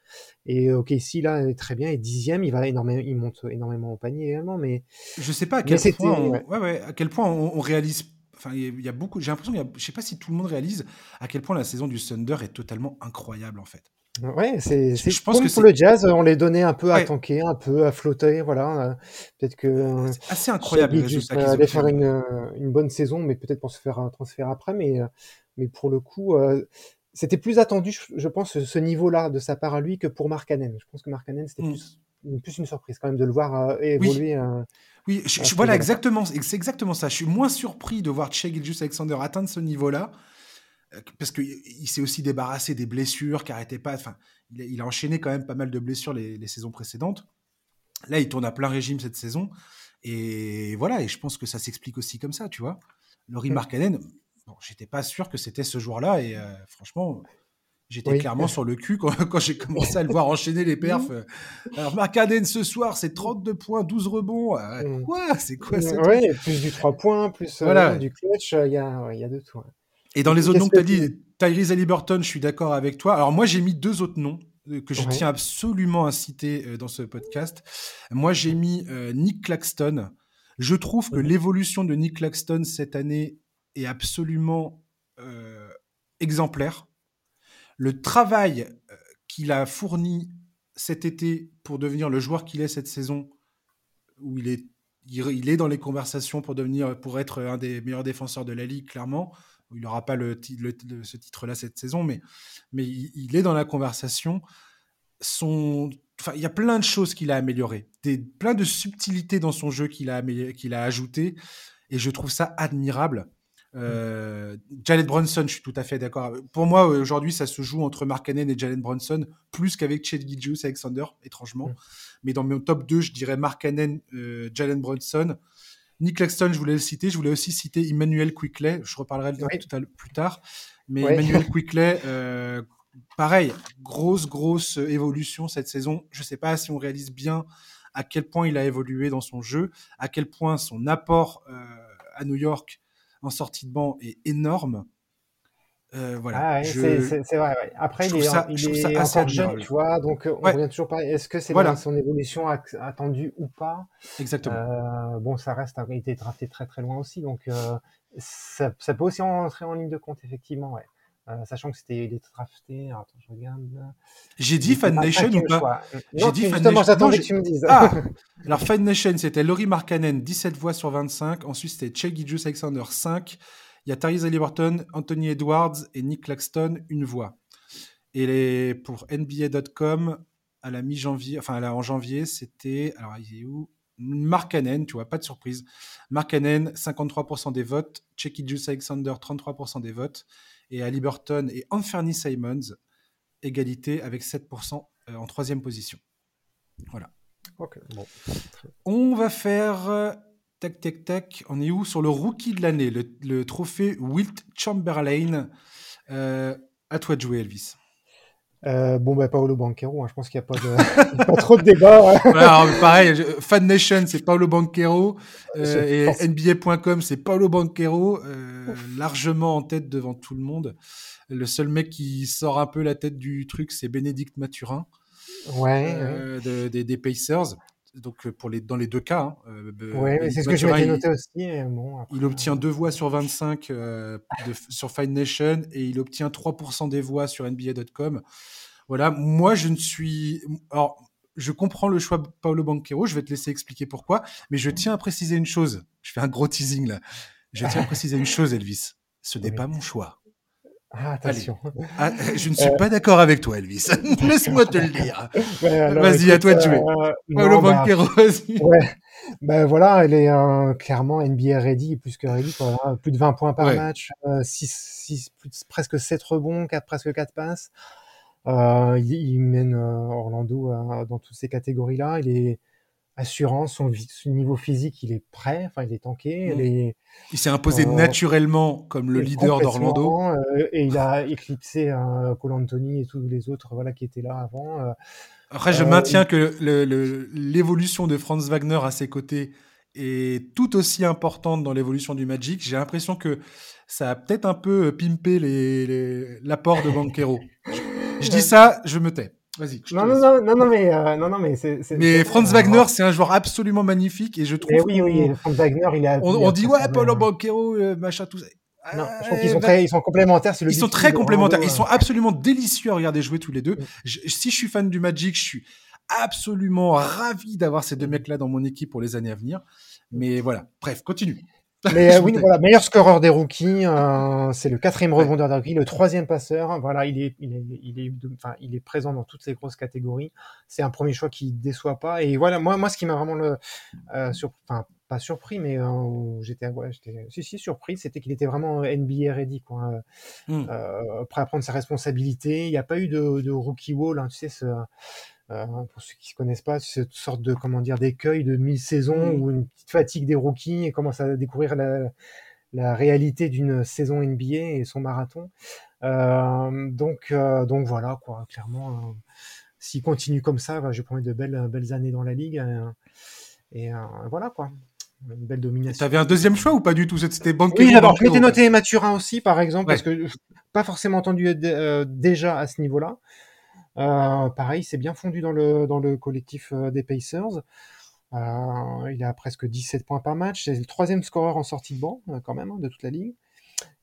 Et ok, ici, là, très bien, et dixième, il va énormément, il monte énormément au panier également, mais. Je sais pas à quel point, on, ouais. Ouais, à quel point on, réalise. Enfin, il y a beaucoup. J'ai l'impression, je sais pas si tout le monde réalise à quel point la saison du Thunder est totalement incroyable en fait. Ouais, c'est je pense que pour le jazz, on les donnait un peu à tanker, un peu à flotter, voilà. Peut-être que c'est assez incroyable. allait faire une, une, bonne saison, mais peut-être pour se faire un transfert après, mais mais pour le coup, euh, c'était plus attendu, je pense, ce niveau-là de sa part à lui que pour Mark Cannon. Je pense que Mark Cannon, c'était mmh. plus, plus, une surprise quand même de le voir euh, évoluer. Oui, oui je, voilà exactement, c'est exactement ça. Je suis moins surpris de voir Shea Alexander atteindre ce niveau-là euh, parce qu'il s'est aussi débarrassé des blessures, qui n'arrêtaient pas. Enfin, il a, enchaîné quand même pas mal de blessures les, saisons précédentes. Là, il tourne à plein régime cette saison. Et voilà, et je pense que ça s'explique aussi comme ça, tu vois. Laurie Markkanen, bon, j'étais pas sûr que c'était ce joueur-là, et euh, franchement, J'étais clairement sur le cul quand, j'ai commencé à le voir enchaîner les perfs. Alors, Marcaden ce soir, c'est 32 points, 12 rebonds. Mm. Quoi? C'est quoi ça Oui, plus du 3 points, plus voilà. du clutch, il y, a, y a de tout. Et dans les autres noms que tu as dit, Tyrese Halliburton, je suis d'accord avec toi. Alors moi, j'ai mis deux autres noms euh, que je tiens absolument à citer euh, dans ce podcast. Moi, j'ai mis euh, Nick Claxton. Je trouve que l'évolution de Nick Claxton cette année est absolument exemplaire. Le travail qu'il a fourni cet été pour devenir le joueur qu'il est cette saison, où il est, il est dans les conversations pour devenir, pour être un des meilleurs défenseurs de la ligue, clairement il n'aura pas le, ce titre-là cette saison, mais, mais il, est dans la conversation. Son, il y a plein de choses qu'il a améliorées, des, plein de subtilités dans son jeu qu'il a, qu'il a ajouté, et je trouve ça admirable. Euh, Jalen Brunson, je suis tout à fait d'accord. Pour moi, aujourd'hui, ça se joue entre Mark Cannon et Jalen Brunson, plus qu'avec Chet Gilgeous Alexander, étrangement. Mais dans mon top 2, je dirais Mark Cannon, euh, Jalen Brunson. Nick Claxton, je voulais le citer. Je voulais aussi citer Emmanuel Quickley. Je reparlerai de oui. tout à plus tard. Mais Emmanuel Quickley, euh, pareil, grosse, grosse évolution cette saison. Je ne sais pas si on réalise bien à quel point il a évolué dans son jeu, à quel point son apport euh, à New York en sortie de banc est énorme. Euh, voilà. Ah c'est vrai. Après, il est, il est encore jeune, tu vois. Donc, on revient toujours pas. Est-ce que c'est voilà. son évolution attendue ou pas? Exactement. Euh, bon, ça reste. Il été drafté très très loin aussi, donc euh, ça, ça, peut aussi entrer en ligne de compte, effectivement. Ouais. Euh, sachant que c'était il drafté. attends, je regarde. J'ai dit Fan Nation ou pas? J'ai dit Fan Nation. j'attendais que tu me dises. Ah Alors Fan Nation, c'était Laurie Markkanen, 17 voix sur 25. Ensuite, c'était Che Alexander, 5. Il y a Tyrese Halliburton, Anthony Edwards et Nick Claxton, une voix. Et les, pour NBA.com, à la mi-janvier, enfin en janvier, c'était. Alors, il est où? Mark Cannon, tu vois, pas de surprise. Mark Cannon, 53% des votes. Checky Juice Alexander, 33% des votes. Et Halliburton et Anthony Simons, égalité avec 7% euh, en troisième position. Voilà. On va faire Tac, tac, tac. On est où? Sur le rookie de l'année, le, trophée Wilt Chamberlain. Euh, à toi de jouer, Elvis. Euh, bon, bah, Paolo Banquero, hein. je pense qu'il n'y a pas, de... pas, trop de débat. pareil, Fan Nation, c'est Paolo Banquero. Euh, et NBA.com, c'est Paolo Banquero, largement en tête devant tout le monde. Le seul mec qui sort un peu la tête du truc, c'est Bénédicte Mathurin. Ouais. des Pacers donc euh, pour les, dans les deux cas. Hein, euh, oui, c'est ce que je m'étais noté aussi. Il obtient deux voix sur 25 euh, sur Fine Nation et il obtient 3% des voix sur NBA.com. Voilà, moi je ne suis. Alors, je comprends le choix de Paolo Banquero, je vais te laisser expliquer pourquoi, mais je tiens à préciser une chose. Je fais un gros teasing là. Je tiens à préciser une chose, Elvis. Ce n'est pas mon choix. Ah, attention. Ah, je ne suis pas d'accord avec toi, Elvis. Laisse-moi te le dire. vas-y, à toi de jouer. Euh, Paolo bah. Ouais. Ben voilà, elle est euh, clairement NBA ready, plus que ready. Quoi. Plus de 20 points par match, euh, 6, 6, plus, presque 7 rebonds, 4, presque 4 passes. Euh, il, il, mène euh, Orlando dans toutes ces catégories-là. Il est assurance, son, niveau physique, il est prêt, enfin il est tanké. Mmh. il s'est imposé euh, naturellement comme le leader d'Orlando. Euh, et il a éclipsé euh, Cole Anthony et tous les autres voilà, qui étaient là avant. Euh. Après, je maintiens que l'évolution de Franz Wagner à ses côtés est tout aussi importante dans l'évolution du Magic. J'ai l'impression que ça a peut-être un peu pimpé l'apport de Banquero. je dis ça, je me tais. Vas-y. Non, non, non, non, non, mais euh, non, non, mais c'est. Mais Franz Wagner, c'est un joueur absolument magnifique et je trouve. Oui, oui, Franz Wagner, il a. On, dit ouais, Paulo Banquero, euh, machin, tout ça. Non, je trouve qu'ils sont très, ils sont complémentaires. Ils sont très complémentaires. ils sont absolument délicieux à regarder jouer tous les deux. si je suis fan du Magic, je suis absolument ravi d'avoir ces deux mecs-là dans mon équipe pour les années à venir. Mais voilà. Bref, continue. Mais euh, oui, voilà, meilleur scoreur des rookies, euh, c'est le quatrième rebondeur des rookies, le troisième passeur. Voilà, il est, il est, il est, enfin, il est présent dans toutes les grosses catégories. C'est un premier choix qui déçoit pas. Et voilà, moi, moi, ce qui m'a vraiment le, euh, sur, enfin, pas surpris, mais euh, j'étais, ouais, j'étais, si, si, surpris, c'était qu'il était vraiment NBA ready, quoi, mmh. prêt à prendre sa responsabilité. Il n'y a pas eu de, de rookie wall, hein, tu sais, ce, euh, pour ceux qui ne connaissent pas, cette sorte de comment dire d'écueil de mi-saison mmh. ou une petite fatigue des rookies et commencent à découvrir la, la réalité d'une saison NBA et son marathon. donc, donc voilà, quoi, clairement. S'il continue comme ça, bah, je prends de belles, belles années dans la ligue. et voilà, quoi une belle domination. Tu avais un deuxième choix ou pas du tout? C'était Banquero Oui, alors je m'étais noté Mathurin aussi, par exemple, parce que pas forcément entendu euh, déjà à ce niveau-là. Euh, pareil, c'est bien fondu dans le, dans le collectif euh, des Pacers. il a presque 17 points par match. C'est le troisième scoreur en sortie de banc, quand même, hein, de toute la ligue.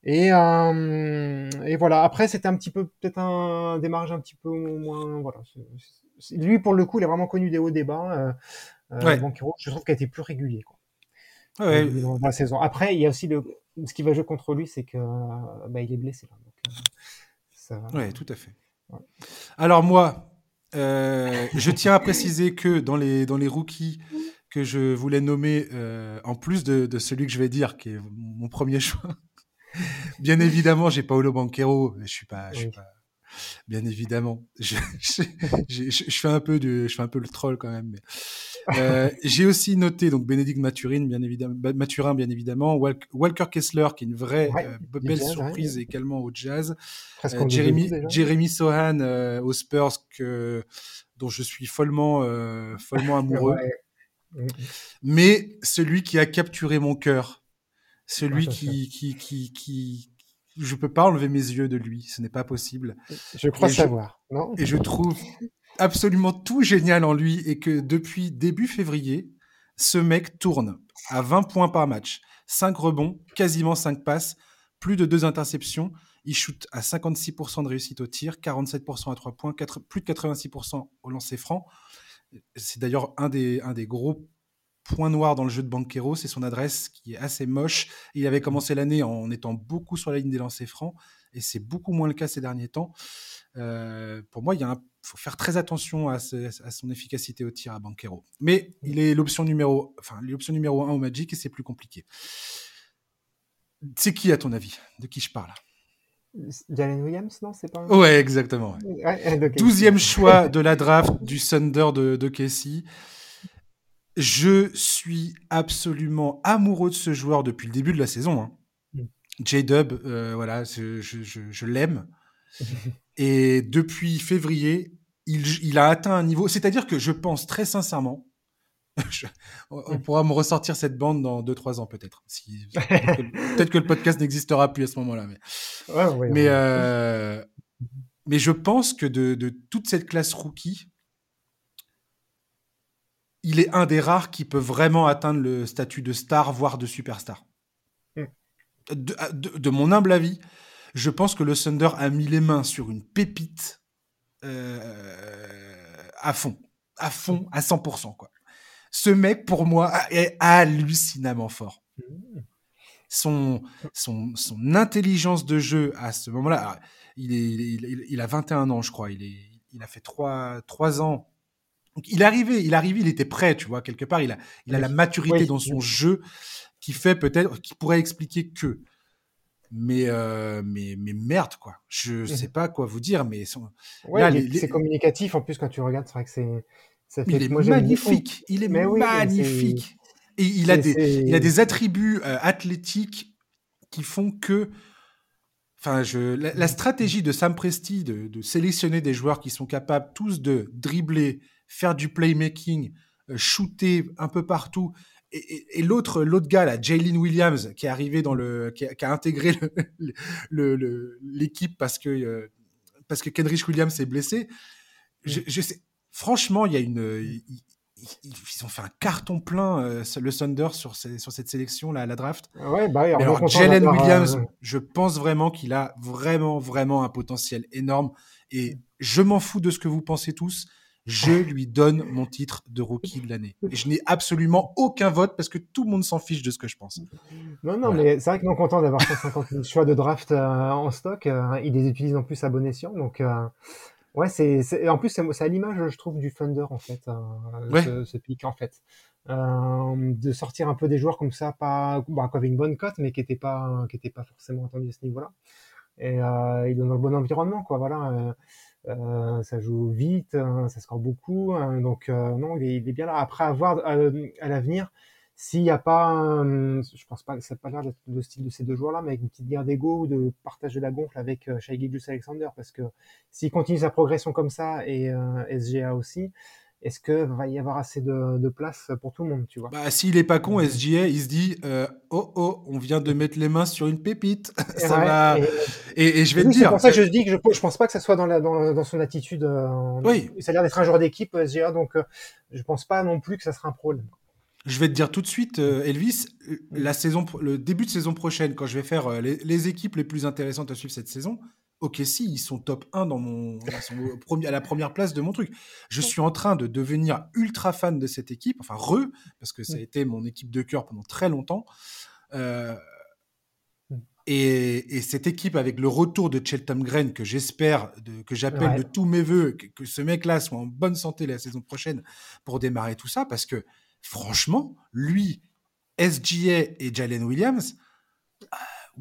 Et, et voilà. Après, c'était un petit peu, peut-être un démarrage un petit peu moins. Voilà. Lui, pour le coup, il a vraiment connu des hauts des bas. Banquero, je trouve qu'il a été plus régulier. Quoi dans la saison. Après, il y a aussi le, ce qui va jouer contre lui, c'est que bah, il est blessé. Là, euh, Ouais, tout à fait. Alors moi, euh, je tiens à préciser que dans les, dans les rookies que je voulais nommer, euh, en plus de, de, celui que je vais dire, qui est mon premier choix, bien évidemment, j'ai Paolo Banquero. Je suis pas, je suis pas bien évidemment. Je, je, fais un peu de, je fais un peu le troll quand même. Mais... Euh, j'ai aussi noté donc Bénédicte Mathurin, bien évidemment, Mathurin, bien évidemment, Walker Kessler, qui est une vraie euh, belle surprise également au jazz. Euh, Jeremy, Jeremy Sohan aux Spurs, que, dont je suis follement, follement amoureux. Mais celui qui a capturé mon cœur, celui qui, qui, qui, qui, je peux pas enlever mes yeux de lui, ce n'est pas possible. Je crois savoir, non? Et je trouve absolument tout génial en lui et que depuis début février, ce mec tourne à 20 points par match, 5 rebonds, quasiment 5 passes, plus de 2 interceptions. Il shoot à 56% de réussite au tir, 47% à 3 points, plus de 86% au lancer franc. C'est d'ailleurs un des, un des gros point noir dans le jeu de Banquero, c'est son adresse qui est assez moche. Il avait commencé l'année en étant beaucoup sur la ligne des lancers francs, et c'est beaucoup moins le cas ces derniers temps. Euh, pour moi, il faut faire très attention à, son efficacité au tir à Banquero. Mais il est l'option numéro, enfin, l'option numéro 1 au Magic, et c'est plus compliqué. C'est qui, à ton avis? De qui je parle? Jalen Williams, non C'est pas. Ouais, exactement. Douzième choix de la draft du Thunder de, de Casey. Je suis absolument amoureux de ce joueur depuis le début de la saison. Hein. Mm. J-Dub, euh, voilà, je, l'aime. Et depuis février, il, a atteint un niveau. C'est-à-dire que je pense très sincèrement, on mm. pourra me ressortir cette bande dans 2-3 ans peut-être. Si, peut-être que le podcast n'existera plus à ce moment-là. Mais, mais, euh, mais, je pense que de, de, toute cette classe rookie, il est un des rares qui peut vraiment atteindre le statut de star, voire de superstar. Mm. De, mon humble avis, je pense que le Thunder a mis les mains sur une pépite euh, à fond, à fond, à 100%. Quoi. Ce mec, pour moi, est hallucinamment fort. Son, son, son intelligence de jeu à ce moment-là, il, est, il, a 21 ans, je crois. Il, est, il a fait 3, 3 ans il arrivait, il arrivait, il était prêt, tu vois, quelque part, il a, il a la maturité dans son jeu qui fait peut-être, qui pourrait expliquer que. Mais, euh, mais, mais merde, quoi. Je mmh sais pas quoi vous dire, mais. c'est communicatif en plus quand tu regardes, c'est vrai que c'est. il est magnifique, il est magnifique. Et il a, des, il a des attributs euh, athlétiques qui font que. Enfin, je, la, stratégie de Sam Presti de, de, sélectionner des joueurs qui sont capables tous de dribbler, faire du playmaking, euh, shooter un peu partout. Et, l'autre, l'autre gars là, Jalen Williams, qui est arrivé dans le, qui a, intégré l'équipe parce que euh, parce que Kenrich Williams est blessé. Je, sais, franchement, il y a une, ils, ont fait un carton plein euh, le Thunder sur, sur cette sélection là à la draft. Ouais, bah, alors, Jalen Williams, je pense vraiment qu'il a vraiment vraiment un potentiel énorme et je m'en fous de ce que vous pensez tous je lui donne mon titre de rookie de l'année. Et je n'ai absolument aucun vote parce que tout le monde s'en fiche de ce que je pense. Non, non, mais c'est vrai que non content d'avoir 150 000 choix de draft euh, en stock. Euh, il les utilise en plus à bon escient. Donc, euh, ouais, c'est, en plus, c'est, à l'image, je trouve, du Thunder, en fait, ce, pic, en fait. de sortir un peu des joueurs comme ça, pas, bah, qui avaient une bonne cote, mais qui n'étaient pas, qui pas forcément attendus à ce niveau-là. Et il est dans le bon environnement, quoi, voilà. Euh, ça joue vite, hein, ça score beaucoup. Hein, donc euh, non, il est, bien là. Après avoir à, l'avenir, s'il n'y a pas, je pense pas, ça n'a pas l'air d'être le style de ces deux joueurs-là, mais avec une petite guerre d'ego ou de partage de la gonfle avec euh, Shai Alexander, parce que s'il continue sa progression comme ça et euh, SGA aussi, est-ce que va y avoir assez de, place pour tout le monde, tu vois? Bah, s'il est pas con, SGA, il se dit, euh, oh oh, on vient de mettre les mains sur une pépite, ça va. Et, je vais te dire. C'est pour ça que je dis que je, je pense pas que ça soit dans, la, dans, dans son attitude. oui. Ça a l'air d'être un joueur d'équipe, SGA, donc je pense pas non plus que ça sera un problème. Je vais te dire tout de suite, euh, Elvis, euh, la saison, le début de saison prochaine, quand je vais faire euh, les, équipes les plus intéressantes à suivre cette saison, ok, si, ils sont top 1 dans mon, premier, à la première place de mon truc. Je suis en train de devenir ultra fan de cette équipe, enfin, re, parce que ça a été mon équipe de cœur pendant très longtemps. et, cette équipe, avec le retour de Cheltenham Grain, que j'espère, que j'appelle de tous mes voeux, que, que ce mec-là soit en bonne santé la saison prochaine pour démarrer tout ça, parce que franchement, lui, SGA et Jalen Williams,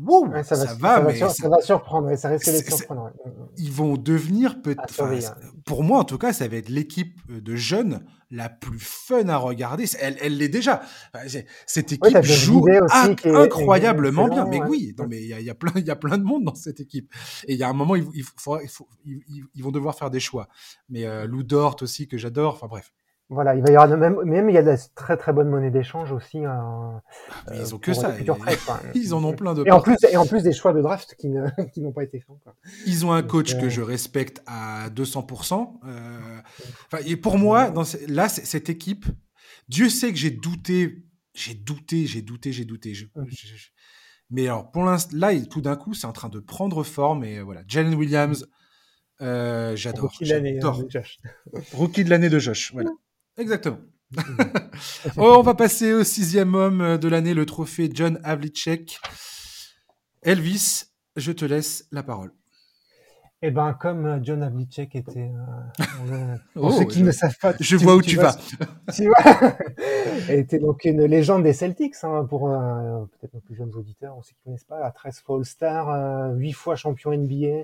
wow, ça, va, mais ça va surprendre, ça risque de surprendre. Ils vont devenir peut-être, hein. pour moi en tout cas, ça va être l'équipe de jeunes la plus fun à regarder. Elle l'est déjà. Cette équipe joue incroyablement bien. Mais oui, mais il y, a plein, il y a plein de monde dans cette équipe. Et il y a un moment, il, ils vont devoir faire des choix. Mais euh, Lou Dort aussi que j'adore. Enfin bref. Voilà, il va y avoir même, même il y a de la très très bonne monnaie d'échange aussi. Euh, ah, ils ont que ça. ils en ont plein de. Et en plus, et en plus des choix de draft qui n'ont pas été faits. Ils ont un coach que euh, je respecte à 200%. Euh, et pour moi, dans là, cette équipe, Dieu sait que j'ai douté, j'ai douté, j'ai douté, j'ai douté. mais alors, pour l'instant, là, tout d'un coup, c'est en train de prendre forme et voilà. Jalen Williams, j'adore. Rookie de l'année de Josh. Rookie de l'année de Josh, voilà. Exactement. oh, on va passer au sixième homme de l'année, le trophée John Havlicek. Elvis, je te laisse la parole. Eh ben, comme John Havlicek était, euh, pour ceux qui ne savent pas, je vois où tu, vas. Tu vois, était donc une légende des Celtics hein, pour euh, peut-être nos plus jeunes auditeurs, on qu'ils connaissent pas, 13 fois All-Star, euh, 8 fois champion NBA,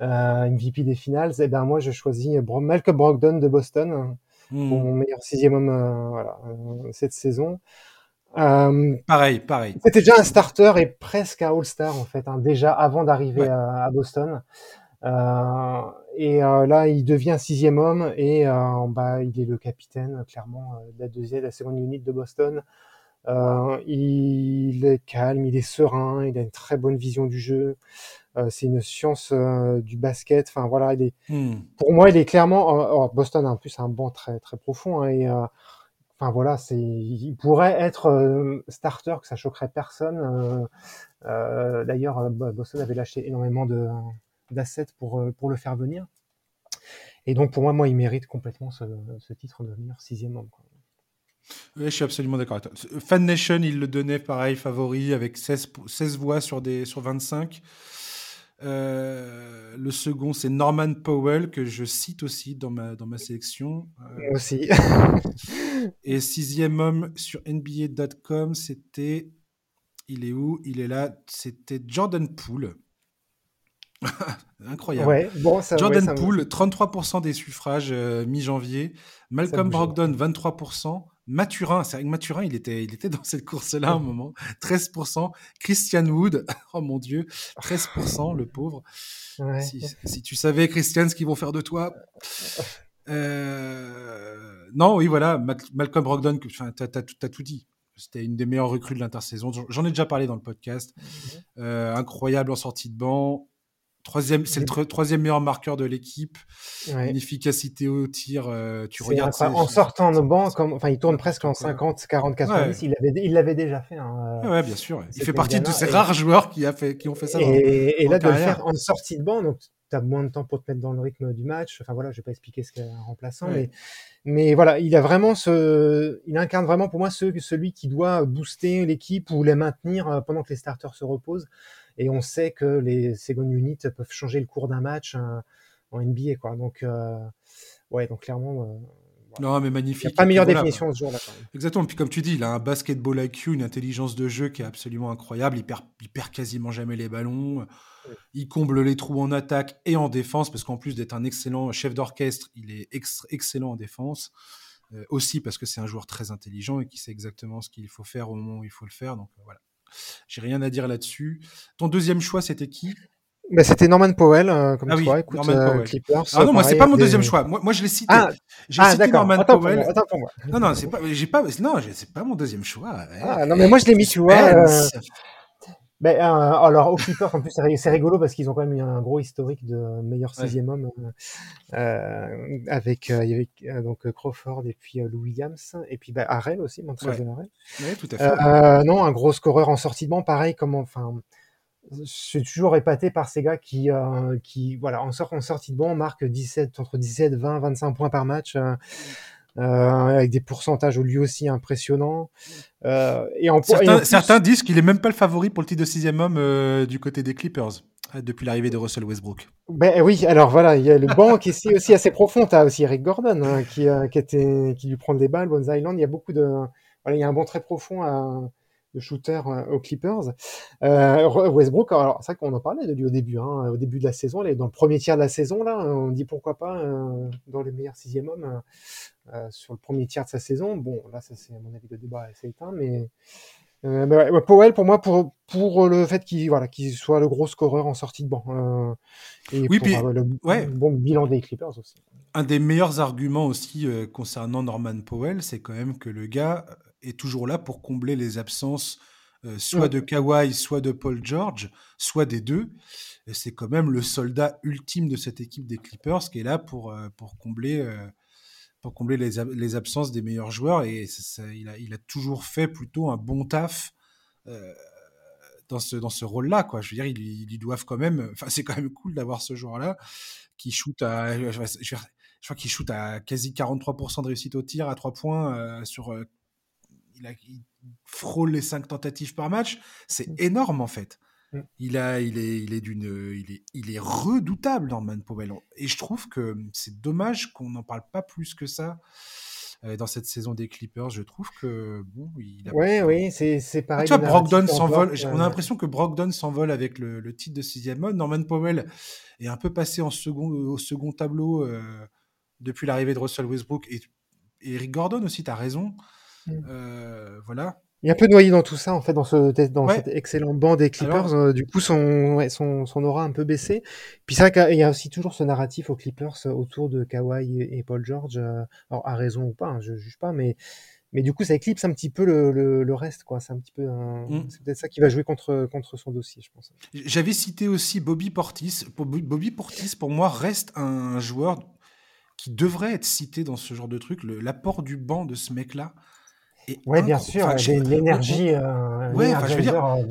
euh, MVP des finales. Eh ben moi, je choisis Malcolm Brogdon de Boston Hmm. mon meilleur sixième homme euh, voilà, euh, cette saison. Euh, pareil, pareil. C'était déjà un starter et presque un All-Star en fait, hein, déjà avant d'arriver à, Boston. Euh, et là, il devient sixième homme et bah, il est le capitaine clairement de la deuxième, de la seconde unit de Boston. Il est calme, il est serein, il a une très bonne vision du jeu. Euh, c'est une science euh, du basket. Enfin voilà, il est, hmm. pour moi, il est clairement. Boston a en plus un banc très très profond hein, et euh, enfin voilà, c'est, il pourrait être starter que ça choquerait personne. D'ailleurs, Boston avait lâché énormément de d'assets pour pour le faire venir. Et donc pour moi, moi, il mérite complètement ce, ce titre de venir sixième homme. Oui, je suis absolument d'accord avec toi. Fan Nation, il le donnait pareil, favori, avec 16, 16 voix sur, des, sur 25. Euh, le second, c'est Norman Powell, que je cite aussi dans ma, dans ma sélection. Euh, aussi. et sixième homme sur NBA.com, c'était. Il est où? Il est là. C'était Jordan Poole. Incroyable. Ouais, bon, ça, Jordan Poole, 33% des suffrages euh, mi-janvier. Malcolm Brogdon, 23%. Maturin, c'est vrai que Maturin, il était, il était dans cette course-là à un moment. 13%. Christian Wood, oh mon Dieu, 13%, le pauvre. Si, tu savais, Christian, ce qu'ils vont faire de toi. Euh, non, oui, voilà, Malcolm Brogdon, tu as, tout dit. C'était une des meilleures recrues de l'intersaison. J'en ai déjà parlé dans le podcast. Mhm. Euh, incroyable en sortie de banc. Troisième, c'est le troisième meilleur marqueur de l'équipe. Une efficacité au tir. Euh, tu regardes en sortant de banc, comme, enfin, il tourne presque en 50, 40, 90. Il l'avait, il l'avait déjà fait. Hein, ouais, bien sûr. Il fait partie de ces rares joueurs qui, a fait, qui ont fait ça. Et, là, de le faire en sortie de banc, donc tu as moins de temps pour te mettre dans le rythme du match. Enfin voilà, je vais pas expliquer ce qu'est un remplaçant, mais, mais voilà, il a vraiment ce, il incarne vraiment pour moi ce, celui qui doit booster l'équipe ou les maintenir euh, pendant que les starters se reposent et on sait que les second units peuvent changer le cours d'un match hein, en NBA quoi. Donc euh, ouais, donc clairement euh, non, mais magnifique. Il n'y a pas meilleure définition ce jour-là. Exactement. Puis comme tu dis, il a un basketball IQ, une intelligence de jeu qui est absolument incroyable. Il perd, il perd quasiment jamais les ballons. Il comble les trous en attaque et en défense, parce qu'en plus d'être un excellent chef d'orchestre, il est excellent en défense. Euh, aussi parce que c'est un joueur très intelligent et qui sait exactement ce qu'il faut faire au moment où il faut le faire. Donc voilà. J'ai rien à dire là-dessus. Ton deuxième choix, c'était qui? Bah, c'était Norman Powell, euh, comme ah oui, toi. Écoute, Norman euh, Powell. Clippers, Ah non, moi c'est pas mon des- deuxième choix. Moi, moi je l'ai cité. Ah, J'ai Ah, cité d'accord. Norman Attends pour Powell. moi. Attends pour moi. Non, non, c'est pas. J'ai pas. Non, c'est pas mon deuxième choix. Ah, non, mais moi, je l'ai mis, tu vois, euh. Ben, euh, alors, Clippers, en plus, c'est ri- c'est rigolo parce qu'ils ont quand même eu un gros historique de meilleur Ouais. sixième homme euh, euh, avec, euh, il y avait donc Crawford et puis Lou Williams et puis Harrell aussi, Montrezl Harrell. Ouais, tout à fait. Non, un gros scoreur en sortie de banc, pareil, comment, enfin, je suis toujours épaté par ces gars qui, qui voilà, en, sort, en sortie de banc, marquent 17, entre 17, 20, 25 points par match, euh, avec des pourcentages lui aussi impressionnants. Euh, et en, et en Certains, plus- certains disent qu'il est même pas le favori pour le titre de sixième homme euh, du côté des Clippers depuis l'arrivée de Russell Westbrook. Ben oui, alors voilà, il y a le banc qui est aussi- assez profond. Tu as aussi Eric Gordon hein, qui, qui, était, qui lui prend des balles, Bones Island. Il y a beaucoup de. Voilà, il y a un banc très profond à, de shooter euh, aux Clippers. Euh, Westbrook, alors c'est vrai qu'on en parlait de lui au début, hein, au début de la saison, dans le premier tiers de la saison, là, on dit pourquoi pas euh, dans les meilleurs sixième hommes euh, sur le premier tiers de sa saison. Bon, là, ça c'est à mon avis le débat c'est éteint, mais. Mais ouais, ouais, Powell, pour moi, pour, pour le fait qu'il voilà, qu'il soit le gros scoreur en sortie de banc. Et Oui, pour puis- le ouais. bon bilan des Clippers aussi. Un des meilleurs arguments aussi concernant Norman Powell, c'est quand même que le gars est toujours là pour combler les absences euh, soit Ouais. de Kawhi, soit de Paul George, soit des deux. C'est quand même le soldat ultime de cette équipe des Clippers qui est là pour, euh, pour combler, euh, pour combler les, les absences des meilleurs joueurs. Et ça- il, a, il a toujours fait plutôt un bon taf. dans ce, dans ce rôle-là, quoi. Je veux dire, ils, ils doivent quand même. Enfin, c'est quand même cool d'avoir ce joueur-là qui shoot à. Je, je- je- je crois qu'il shoot à quasi 43% de réussite au tir à 3 points euh, sur. Il, a, il frôle les 5 tentatives par match. C'est Mm. énorme, en fait. Mm. Il, a, il, est, il, est d'une, il, est, il est redoutable, Norman Powell. Et je trouve que c'est dommage qu'on n'en parle pas plus que ça euh, dans cette saison des Clippers. Je trouve que, bon, il a Ouais, oui, c'est c'est ah, pareil. tu vois, Brogdon s'envole. euh, On a l'impression que Brogdon s'envole avec le, le titre de sixième homme. Norman Powell est un peu passé en second, au second tableau euh, depuis l'arrivée de Russell Westbrook. Et, et Eric Gordon aussi, tu as raison. Mm. Euh, voilà. Il est un peu noyé dans tout ça, en fait, dans, ce, dans Ouais. cet excellent banc des Clippers. Alors- euh, du coup, son, ouais, son, son aura un peu baissé. Puis c'est vrai qu'il y a aussi toujours ce narratif aux Clippers euh, autour de Kawhi et, et Paul George. euh, alors, à raison ou pas, hein, je juge pas, mais, mais du coup, ça éclipse un petit peu le, le, le reste. quoi. C'est un petit peu un- Mm. c'est peut-être ça qui va jouer contre, contre son dossier, je pense. J'avais cité aussi Bobby Portis. Bobby Portis, pour moi, reste un joueur qui devrait être cité dans ce genre de truc. Le- L'apport du banc de ce mec-là. Ouais, bien sûr, enfin, j'ai l'énergie. euh, Ouais, enfin, je veux dire- euh,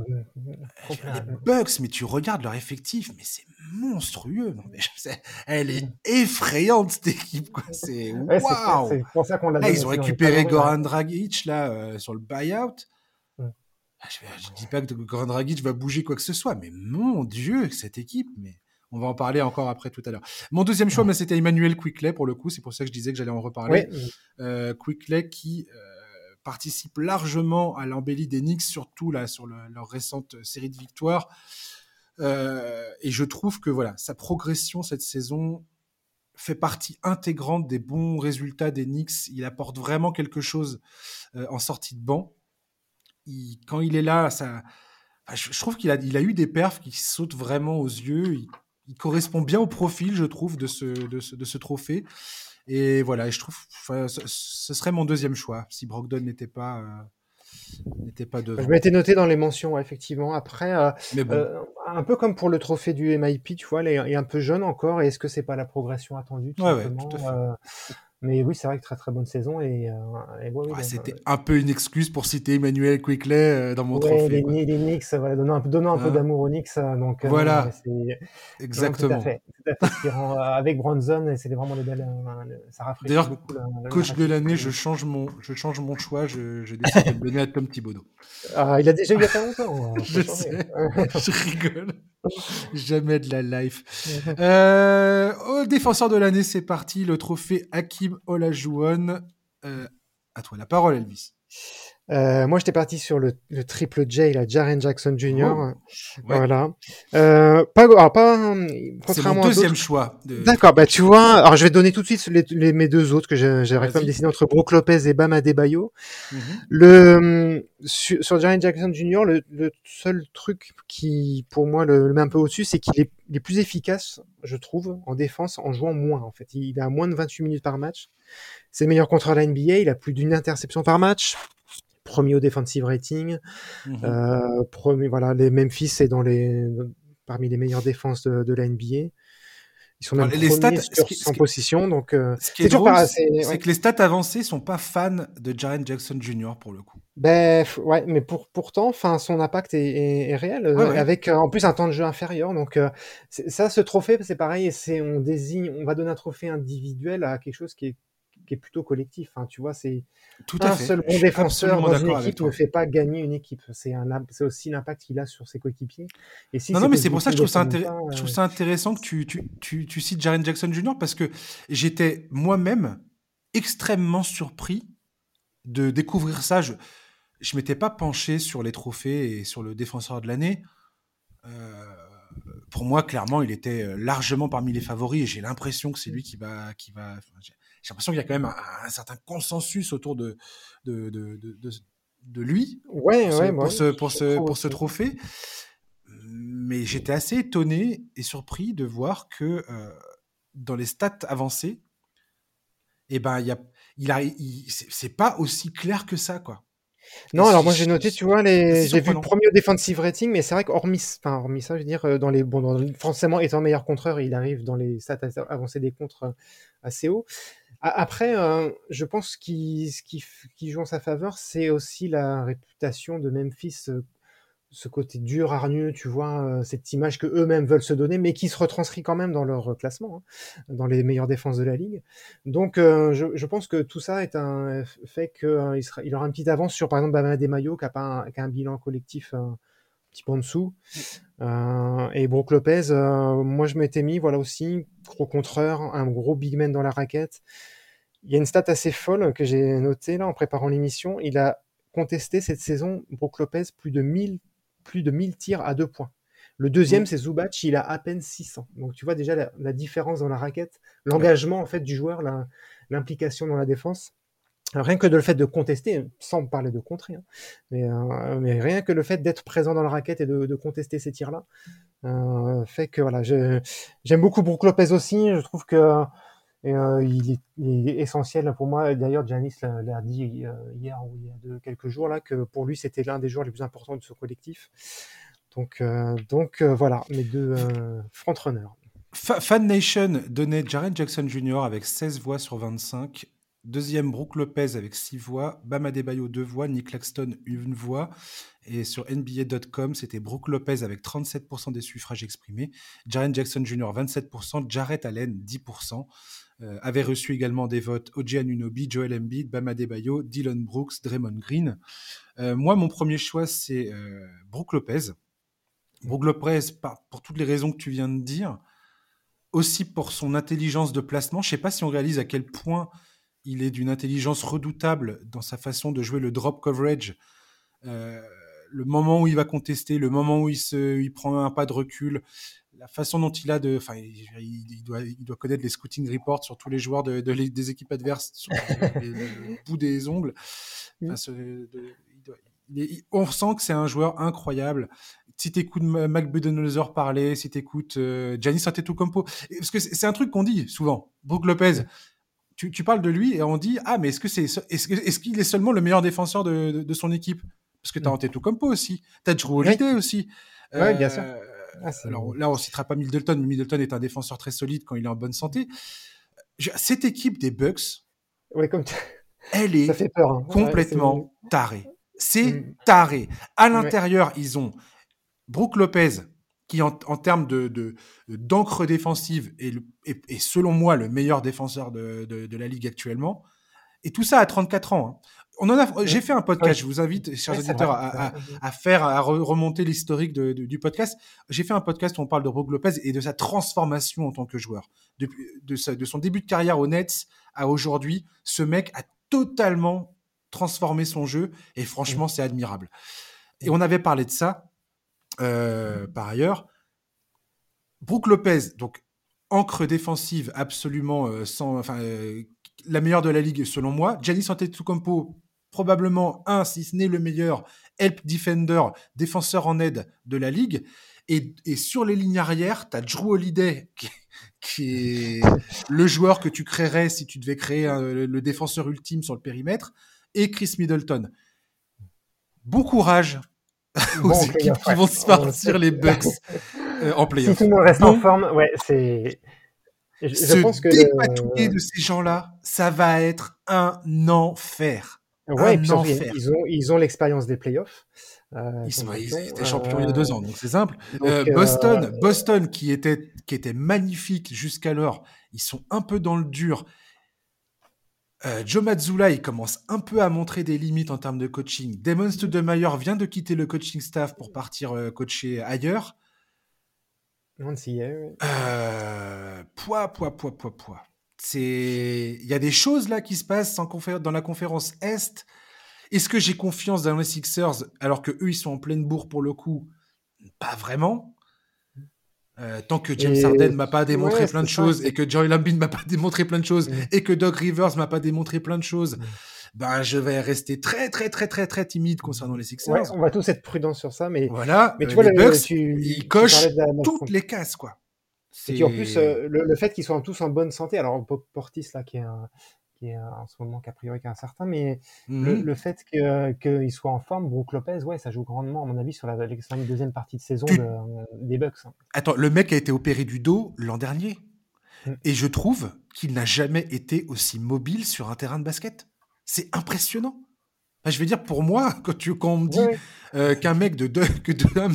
Les. Bucks, mais tu regardes leur effectif, mais c'est monstrueux. Non, mais je sais, elle est effrayante cette équipe. C'est Ouais, c'est pour ça qu'on l'a ils ont récupéré Goran Dragic là euh, sur le buyout. Ouais. Ah, Je, je dis pas que Goran Dragic va bouger quoi que ce soit, mais mon Dieu, cette équipe. Mais on va en parler encore après tout à l'heure. Mon deuxième choix, mais c'était Emmanuel Quickley pour le coup. C'est pour ça que je disais que j'allais en reparler. Ouais, Euh, Quickley qui euh, participe largement à l'embellie des Knicks, surtout là sur le- leur récente série de victoires. Euh, et je trouve que voilà, sa progression cette saison fait partie intégrante des bons résultats des Knicks. Il apporte vraiment quelque chose euh, en sortie de banc. Quand il est là, ça, je trouve qu'il a, il a eu des perfs qui sautent vraiment aux yeux. Il, il correspond bien au profil, je trouve, de ce, de ce, de ce trophée. Et voilà, et je trouve, enfin, ce, serait mon deuxième choix si Brogdon n'était pas, euh, n'était pas devant. je m'étais noté dans les mentions, ouais, effectivement. Après, euh, bon, Euh, un peu comme pour le trophée du MIP, tu vois, il est, un peu jeune encore, et est-ce que c'est pas la progression attendue tout Ouais, ouais, simplement tout à fait. Euh, Mais oui, c'est vrai que très très bonne saison, et, euh, et ouais, c'était euh, un peu une excuse pour citer Emmanuel Quickley euh, dans mon ouais, trophée. les, quoi. les Knicks, voilà, donnant un, peu- donnant un peu Hein? d'amour aux Knicks, donc Voilà. tout Exactement. à fait, tout à fait, qui rend, avec Bronson, et c'était vraiment les belles, le- ça rafraîchit D'ailleurs, beaucoup. la Coach de l'année, je change mon, je change mon choix. Je, je décide de le donner à Tom Thibodeau. Ah, il a déjà eu il y a pas longtemps. hein, Je sais. je rigole. Jamais de la life. Euh, au défenseur de l'année, c'est parti. Le trophée Hakim Olajuwon. Euh, à toi la parole, Elvis. Euh, moi, j'étais parti sur le, le triple J, la Jaren Jackson Jr. Oh, ouais. Voilà. Euh, pas, alors, pas, C'est contrairement mon deuxième choix. de- D'accord, bah tu vois, alors je vais donner tout de suite les, les- mes deux autres que j'ai- j'aurais pas Vas-y. me décider entre Brook Lopez et Bam Adebayo. Mhm. Le hum, sur, sur Jaren Jackson Jr. Le, le seul truc qui pour moi le, le met un peu au-dessus, c'est qu'il est, il est plus efficace, je trouve, en défense en jouant moins. En fait, il a moins de 28 minutes par match. C'est le meilleur contre la NBA. Il a plus d'une interception par match. Premier au defensive rating. Mhm. Euh, premier, voilà, les Memphis c'est dans les parmi les meilleures défenses de, de la NBA. Ils sont même les stats, ce sur qui- ce 100 qui- positions, donc euh, Ce c'est est c'est- ouais. que les stats avancées sont pas fans de Jaren Jackson Jr. pour le coup. Ben ouais, mais pour pourtant, enfin, son impact est, est- est réel euh, Ouais, ouais. avec euh, en plus un temps de jeu inférieur. Donc euh, ça, ce trophée, c'est pareil. C'est on désigne, on va donner un trophée individuel à quelque chose qui est qui est plutôt collectif. Hein, tu vois, c'est Tout à un fait. seul bon défenseur dans une équipe ne fait pas gagner une équipe. C'est un imp- c'est aussi l'impact qu'il a sur ses coéquipiers. Et si Non, non, mais c'est pour ça que je trouve ça, je trouve euh, ça intéressant que tu, tu, tu, tu cites Jaren Jackson Jr. parce que j'étais moi-même extrêmement surpris de découvrir ça. Je je m'étais pas penché sur les trophées et sur le défenseur de l'année. Euh, pour moi, clairement, il était euh, largement parmi les favoris et j'ai l'impression que c'est lui qui va. Qui va enfin, j'ai l'impression qu'il y a quand même un, un certain consensus autour de, de, de, de, lui Ouais, pour ce, ouais, pour ce, pour ce, pour trophée. Mais j'étais assez étonné et surpris de voir que euh, dans les stats avancées, eh ben, y a, il a, il- c'est pas aussi clair que ça, quoi. Et Non, alors moi j'ai noté, tu vois, les... j'ai vu le premier defensive rating, mais c'est vrai qu'hormis, enfin, hormis ça, je veux dire, euh, dans les, bon, dans forcément étant meilleur contreur, il arrive dans les stats avancées des contres euh, assez haut. Après, euh, je pense qu'il, ce qui, qui joue en sa faveur, c'est aussi la réputation de Memphis, euh, ce côté dur, hargneux, tu vois, euh, cette image que eux-mêmes veulent se donner, mais qui se retranscrit quand même dans leur euh, classement, hein, dans les meilleures défenses de la ligue. Donc, euh, je, je pense que tout ça est un fait qu'il euh, il aura une petite avance sur, par exemple, Bama Mayo, qui a, pas un, qui a un bilan collectif un petit peu en dessous. Euh, et Brook Lopez, euh, moi, je m'étais mis, voilà aussi, gros contreur, un gros big man dans la raquette. Il y a une stat assez folle que j'ai notée là en préparant l'émission. Il a contesté cette saison, Brook Lopez, plus de 1000, plus de 1000 tirs à deux points. Le deuxième, c'est Zubac, il a à peine 600. Donc tu vois déjà la, la différence dans la raquette, l'engagement en fait du joueur, l'implication dans la défense. Alors, rien que de le fait de contester, sans parler de contrer, hein, mais, euh, mais rien que le fait d'être présent dans la raquette et de, de contester ces tirs-là, euh, fait que voilà, j'aime beaucoup Brook Lopez aussi. Je trouve que euh, il, est, il est essentiel pour moi. D'ailleurs, Janis l'a dit euh, hier ou il y a de, quelques jours là que pour lui c'était l'un des joueurs les plus importants de ce collectif. Donc, euh, donc euh, voilà, mes deux euh, frontrunners. Fa- Fan Nation donnait Jaren Jackson Jr. avec 16 voix sur 25. Deuxième, Brook Lopez avec 6 voix. Bam Adebayo 2 voix. Nick Claxton une voix. Et sur NBA.com, c'était Brook Lopez avec 37% des suffrages exprimés. Jaren Jackson Jr. 27%. Jarrett Allen 10%. Euh, avait reçu également des votes OG Anunoby, Joel Embiid, Bam Adebayo, Dylan Brooks, Draymond Green. Euh, moi, mon premier choix, c'est euh, Brook Lopez. Brook Lopez, pour toutes les raisons que tu viens de dire, aussi pour son intelligence de placement. Je ne sais pas si on réalise à quel point il est d'une intelligence redoutable dans sa façon de jouer le drop coverage. Le moment où il va contester, le moment où il, se, il prend un pas de recul, la façon dont il a de. Enfin, il, il doit, il doit connaître les scouting reports sur tous les joueurs de, de les, des équipes adverses sur le, le bout des ongles. Enfin, ce, de, il doit, il est, on sent que c'est un joueur incroyable. Si tu écoutes Mac Budenholzer parler, si tu écoutes euh, Giannis Antetokounmpo, parce que c'est un truc qu'on dit souvent. Brook Lopez, tu, tu, parles de lui et on dit ah mais est-ce que c'est est-ce qu'il est, est, seulement le meilleur défenseur de, son équipe? Parce que tu as mm. Antetokounmpo aussi, tu as Drew Holiday aussi. Oui, euh, bien sûr. Ah, alors là, on citera pas Middleton, mais Middleton est un défenseur très solide quand il est en bonne santé. Cette équipe des Bucks, ouais, comme elle est ça fait peur, hein. complètement ouais, tarée. C'est mm. taré. À l'intérieur, ouais. ils ont Brook Lopez, qui en, en termes de, de, d'encre défensive est, le, est, est, selon moi le meilleur défenseur de, de, de, la ligue actuellement. Et tout ça à 34 ans. Hein. On en a, j'ai fait un podcast. Je vous invite, chers auditeurs, à, à, à, faire, à remonter l'historique du podcast. J'ai fait un podcast où on parle de Brook Lopez et de sa transformation en tant que joueur. Depuis, de, sa, de son début de carrière aux Nets à aujourd'hui, ce mec a totalement transformer son jeu. Et franchement, c'est admirable. Et on avait parlé de ça, euh, par ailleurs. Brooke Lopez, donc encre défensive absolument euh, sans, enfin, euh, la meilleure de la ligue selon moi. Giannis Antetokounmpo, probablement un, si ce n'est le meilleur help defender, défenseur en aide de la ligue. Et, sur les lignes arrière, tu as Drew Holiday, qui, est le joueur que tu créerais si tu devais créer le défenseur ultime sur le périmètre, et Chris Middleton. Bon courage aux équipes qui vont se partir les Bucks euh, en playoff. Si tout le monde reste en forme, ouais, c'est. Je, se pense que dépatouiller de ces gens-là, ça va être un enfer. Ouais. Ils, ont, ils ont l'expérience des playoffs. Euh, ils, sont, étaient champions il y a deux ans, donc c'est simple. Euh, Boston, Boston qui était, qui était magnifique jusqu'alors, ils sont un peu dans le dur. Euh, Joe Mazzulla, il commence un peu à montrer des limites en termes de coaching. Damon Stoudemire vient de quitter le coaching staff pour partir euh, coacher ailleurs. On s'y euh, poids, poids, poids, poids, poids. C'est, il y a des choses là qui se passent dans la conférence Est. Est-ce que j'ai confiance dans les Sixers alors que eux ils sont en pleine bourre pour le coup? Pas vraiment. Euh, tant que James Harden m'a pas démontré plein de choses et que Joy Lambin m'a pas démontré plein de choses et que Doug Rivers m'a pas démontré plein de choses, ben je vais rester très très très très très timide concernant les Sixers. on va tous être prudents sur ça, mais voilà. Mais tu vois, les Bucks, ils cochent toutes les cases quoi. Et en plus, euh, le, le, fait qu'ils soient tous en bonne santé, alors Portis là qui est un, en ce moment qu'a priori qui est incertain, mais le, mmh fait qu'il soit en forme, Brook Lopez, ouais, ça joue grandement, à mon avis, sur la, deuxième partie de saison des Bucks. Hein. Attends, le mec a été opéré du dos l'an dernier. Mmh. Et je trouve qu'il n'a jamais été aussi mobile sur un terrain de basket. C'est impressionnant. Je vais dire, pour moi, quand, tu, quand on me dit euh, qu'un mec de 2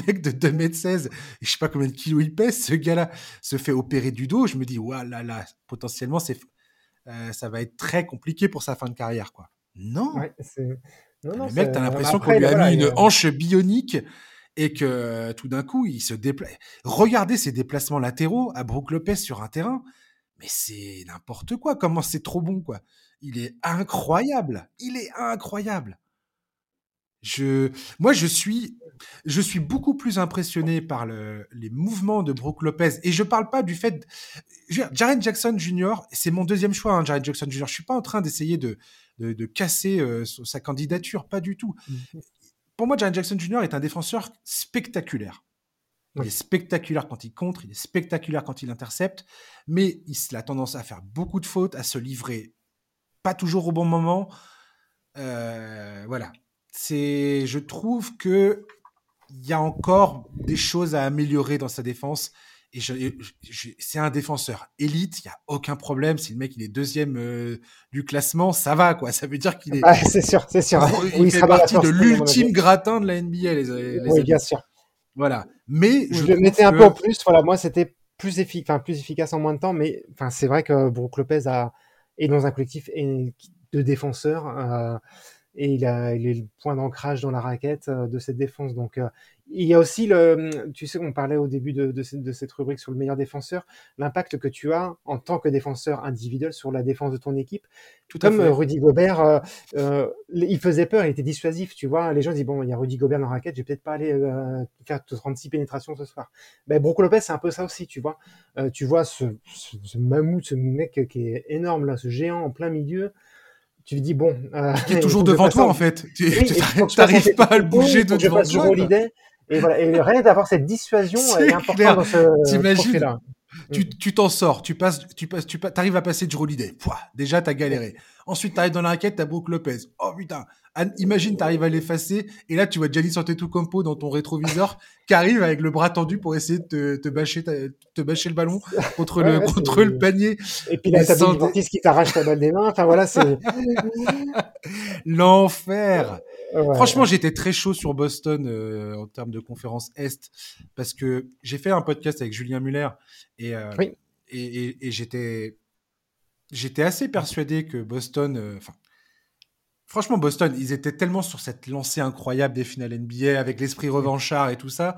mec de 2 mètres 16, et je sais pas combien de kilos il pèse, ce gars-là se fait opérer du dos, je me dis, ouais, là, là, potentiellement, c'est euh, ça va être très compliqué pour sa fin de carrière, quoi. Non. le mec, t'as l'impression qu'on lui a mis une hanche bionique et que tout d'un coup, il se déplace. Regardez ses déplacements latéraux à Brook Lopez sur un terrain, mais c'est n'importe quoi. Comment c'est trop bon, quoi. Il est incroyable. Il est incroyable. Je, moi, je suis, je suis beaucoup plus impressionné par le, les mouvements de Brook Lopez. Et je parle pas du fait. Jaren Jackson Jr., c'est mon deuxième choix, hein, Jaren Jackson Jr. Je suis pas en train d'essayer de, de, de, casser euh, sa candidature, pas du tout. Mm-hmm. Pour moi, Jaren Jackson Jr. est un défenseur spectaculaire. Il est spectaculaire quand il contre, il est spectaculaire quand il intercepte, mais il a tendance à faire beaucoup de fautes, à se livrer pas toujours au bon moment. Euh, voilà c'est, je trouve que il y a encore des choses à améliorer dans sa défense. Et c'est un défenseur élite, il y a aucun problème. Si le mec il est deuxième euh, du classement, ça va quoi. Ça veut dire qu'il est. c'est sûr, c'est sûr. Il, fait partie de l'ultime gratin de la NBA. Les, oui, bien sûr. Voilà. Mais je, le mettais un peu en plus. Voilà, moi c'était plus efficace, plus efficace en moins de temps. Mais enfin, c'est vrai que Brook Lopez a est dans un collectif de défenseurs. Euh, et il, a, il est le point d'ancrage dans la raquette euh, de cette défense. Donc, euh, il y a aussi le, tu sais, on parlait au début de, de, cette, de cette rubrique sur le meilleur défenseur, l'impact que tu as en tant que défenseur individuel sur la défense de ton équipe. Tout Comme euh, Rudy Gobert, euh, il faisait peur, il était dissuasif, tu vois. Les gens disent bon, il y a Rudy Gobert dans la raquette, je vais peut-être pas aller euh, faire 36 pénétrations ce soir. Ben, Brook Lopez, c'est un peu ça aussi, tu vois. tu vois ce, ce, ce mammouth, ce mec qui est énorme là, ce géant en plein milieu tu lui dis bon. Euh, qui est toujours devant toi en fait. Tu n'arrives pas à le bouger de devant toi. Et, voilà, et rien d'avoir cette dissuasion est, important dans ce T'imagines là. Tu t'en sors, tu passes, tu passes, tu arrives à passer du Holiday. Pouah, déjà, t'as galéré. Ensuite, t'arrives dans la raquette, t'as Brook Lopez. Oh putain. Imagine, t'arrives à l'effacer, et là, tu vois Giannis Antetokounmpo dans ton rétroviseur, qui arrive avec le bras tendu pour essayer de te, te bâcher, te bâcher le ballon contre le, contre le panier. Et puis là, t'as sans... qui t'arrache ta balle des mains. Enfin, voilà, c'est... L'enfer. Franchement, j'étais très chaud sur Boston euh, en termes de conférence Est parce que j'ai fait un podcast avec Julien Muller et, euh, et, et, j'étais j'étais assez persuadé que Boston, euh, franchement, Boston, ils étaient tellement sur cette lancée incroyable des finales NBA avec l'esprit revanchard et tout ça.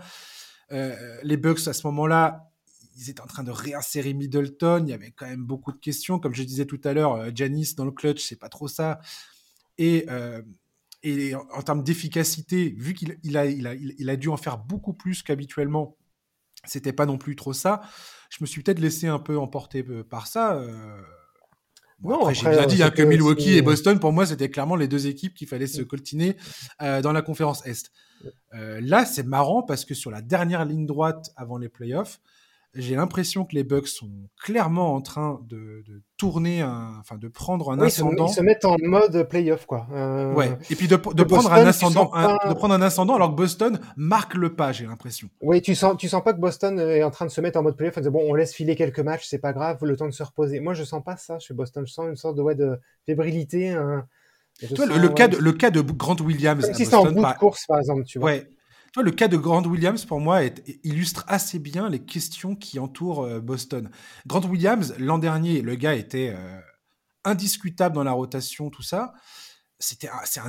les Bucks à ce moment-là, ils étaient en train de réinsérer Middleton. Il y avait quand même beaucoup de questions. Comme je disais tout à l'heure, Janice dans le clutch, c'est pas trop ça. Et, et en, termes d'efficacité, vu qu'il il a, il a, il a dû en faire beaucoup plus qu'habituellement, c'était pas non plus trop ça. Je me suis peut-être laissé un peu emporter euh, par ça. Euh. Bon, après, j'ai bien dit hein, que Milwaukee et Boston, pour moi, c'était clairement les deux équipes qu'il fallait se coltiner euh, dans la conférence Est. Euh, là, c'est marrant parce que sur la dernière ligne droite avant les playoffs, j'ai l'impression que les Bucks sont clairement en train de, de tourner, un, enfin de prendre un ascendant. Ils se mettent en mode playoff, quoi. Euh, ouais. Et puis de, de prendre un ascendant, de prendre un ascendant, alors que Boston marque le pas, j'ai l'impression. Oui, tu sens, tu sens pas que Boston est en train de se mettre en mode playoff. Bon, on laisse filer quelques matchs, c'est pas grave, le temps de se reposer. Moi, je sens pas ça chez Boston. Je sens une sorte de ouais de fébrilité. Toi, le, cas de, le cas de Grant Williams. si c'est en bout de course, par exemple, tu vois. Ouais le cas de Grant Williams, pour moi, illustre assez bien les questions qui entourent euh, Boston. Grant Williams, l'an dernier, le gars était euh, indiscutable dans la rotation, tout ça. C'était c'est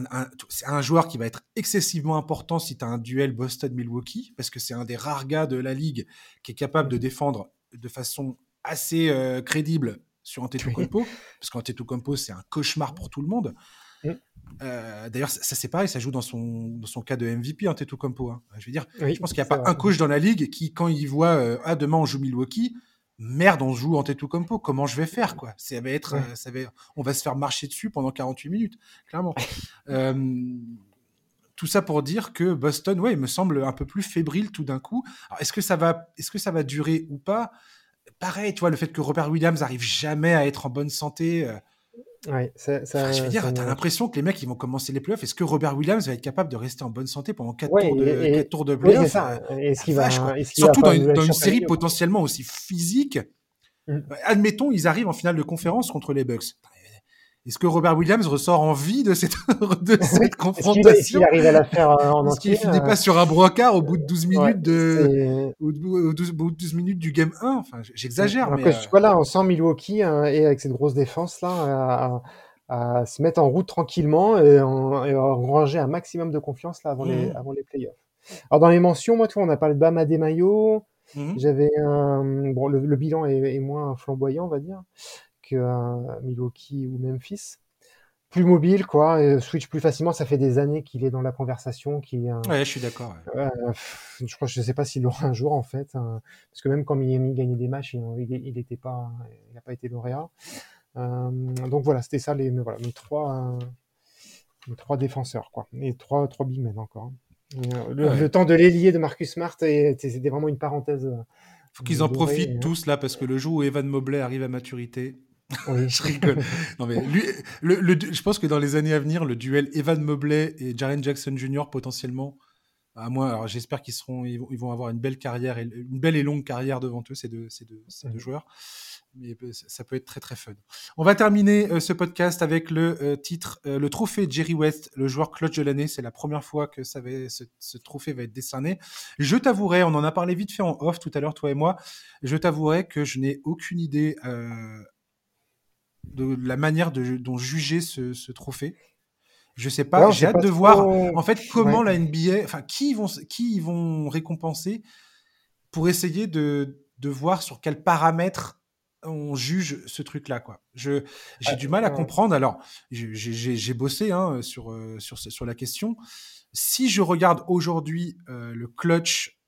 un, joueur qui va être excessivement important si tu as un duel Boston-Milwaukee, parce que c'est un des rares gars de la ligue qui est capable de défendre de façon assez euh, crédible sur Antetokounmpo, parce qu'Antetokounmpo, c'est un cauchemar pour tout le monde. Mm. Euh, d'ailleurs, ça, c'est pareil, ça joue dans son, dans son cas de MVP en Teto Compo. Hein. Je veux dire, je pense qu'il n'y a pas un coach dans la ligue qui, quand il voit euh, ah demain on joue Milwaukee, merde, on joue en Compo, comment je vais faire quoi? Ça va être, euh, ça va, on va se faire marcher dessus pendant 48 minutes, clairement. tout ça pour dire que Boston, ouais, il me semble un peu plus fébrile tout d'un coup. Est-ce que ça va, est-ce que ça va durer ou pas? Pareil, tu vois, le fait que Robert Williams arrive jamais à être en bonne santé. Ouais, ça, ça, je veux dire, t'as l'impression que les mecs ils vont commencer les playoffs. Est-ce que Robert Williams va être capable de rester en bonne santé pendant 4 tours de, et, 4 tours de playoffs? ça. Est-ce qu'il va, Surtout dans, une, dans une série potentiellement aussi physique. Mm. Admettons, ils arrivent en finale de conférence contre les Bucks. Est-ce que Robert Williams ressort en vie de cette, de cette confrontation Est-ce qu'il arrive à la faire euh, en entier Est-ce qu'il finit pas sur un brocard au bout de 12 minutes de, au bout de 12, minutes du game 1 Enfin, j'exagère, mais. Euh... Voilà, on sent Milwaukee hein, et avec cette grosse défense là. À, à, se mettre en route tranquillement et, en, et ranger un maximum de confiance là avant, les, mmh. avant les playoffs. Alors dans les mentions, moi, tu vois, on a parlé de Bama Mayo. Mmh. J'avais un bon, le, le bilan est, est, moins flamboyant, on va dire que Milwaukee ou Memphis. Plus mobile, quoi, et switch plus facilement. Ça fait des années qu'il est dans la conversation. Qui, ouais, je suis d'accord. Ouais. Euh, je crois, je sais pas s'il l'aura un jour en fait, hein, parce que même quand Miami gagnait des matchs, il n'était pas, il n'a pas été lauréat. Euh, donc voilà, c'était ça les, voilà, mes trois, mes trois défenseurs, quoi, et trois, trois big men encore. Euh, le, ouais. le, temps de l'ailier de Marcus Smart, c'était vraiment une parenthèse. Faut qu'ils en profitent hein. tous là, parce que le jour où Evan Mobley arrive à maturité, oui. je rigole. Non, mais lui, le, le, je pense que dans les années à venir, le duel Evan Mobley et Jaren Jackson Jr. potentiellement, à moi, alors j'espère qu'ils seront, ils vont, ils vont, avoir une belle carrière, et, une belle et longue carrière devant eux, ces deux, ces deux, ces deux joueurs. Mais ça peut être très très fun. On va terminer euh, ce podcast avec le euh, titre, euh, le trophée Jerry West, le joueur clutch de l'année. C'est la première fois que ça va, ce, ce, trophée va être décerné. Je t'avouerai, on en a parlé vite fait en off tout à l'heure, toi et moi. Je t'avouerai que je n'ai aucune idée de la manière de, dont juger ce, ce trophée. Je sais pas, j'ai hâte de trop... voir en fait comment ouais. la NBA, enfin qui vont qui ils vont récompenser pour essayer de, de voir sur quels paramètres on juge ce truc-là, quoi. Je j'ai ah, du mal à comprendre. Alors, j'ai bossé hein, sur, euh, sur sur la question. Si je regarde aujourd'hui euh, le clutch euh,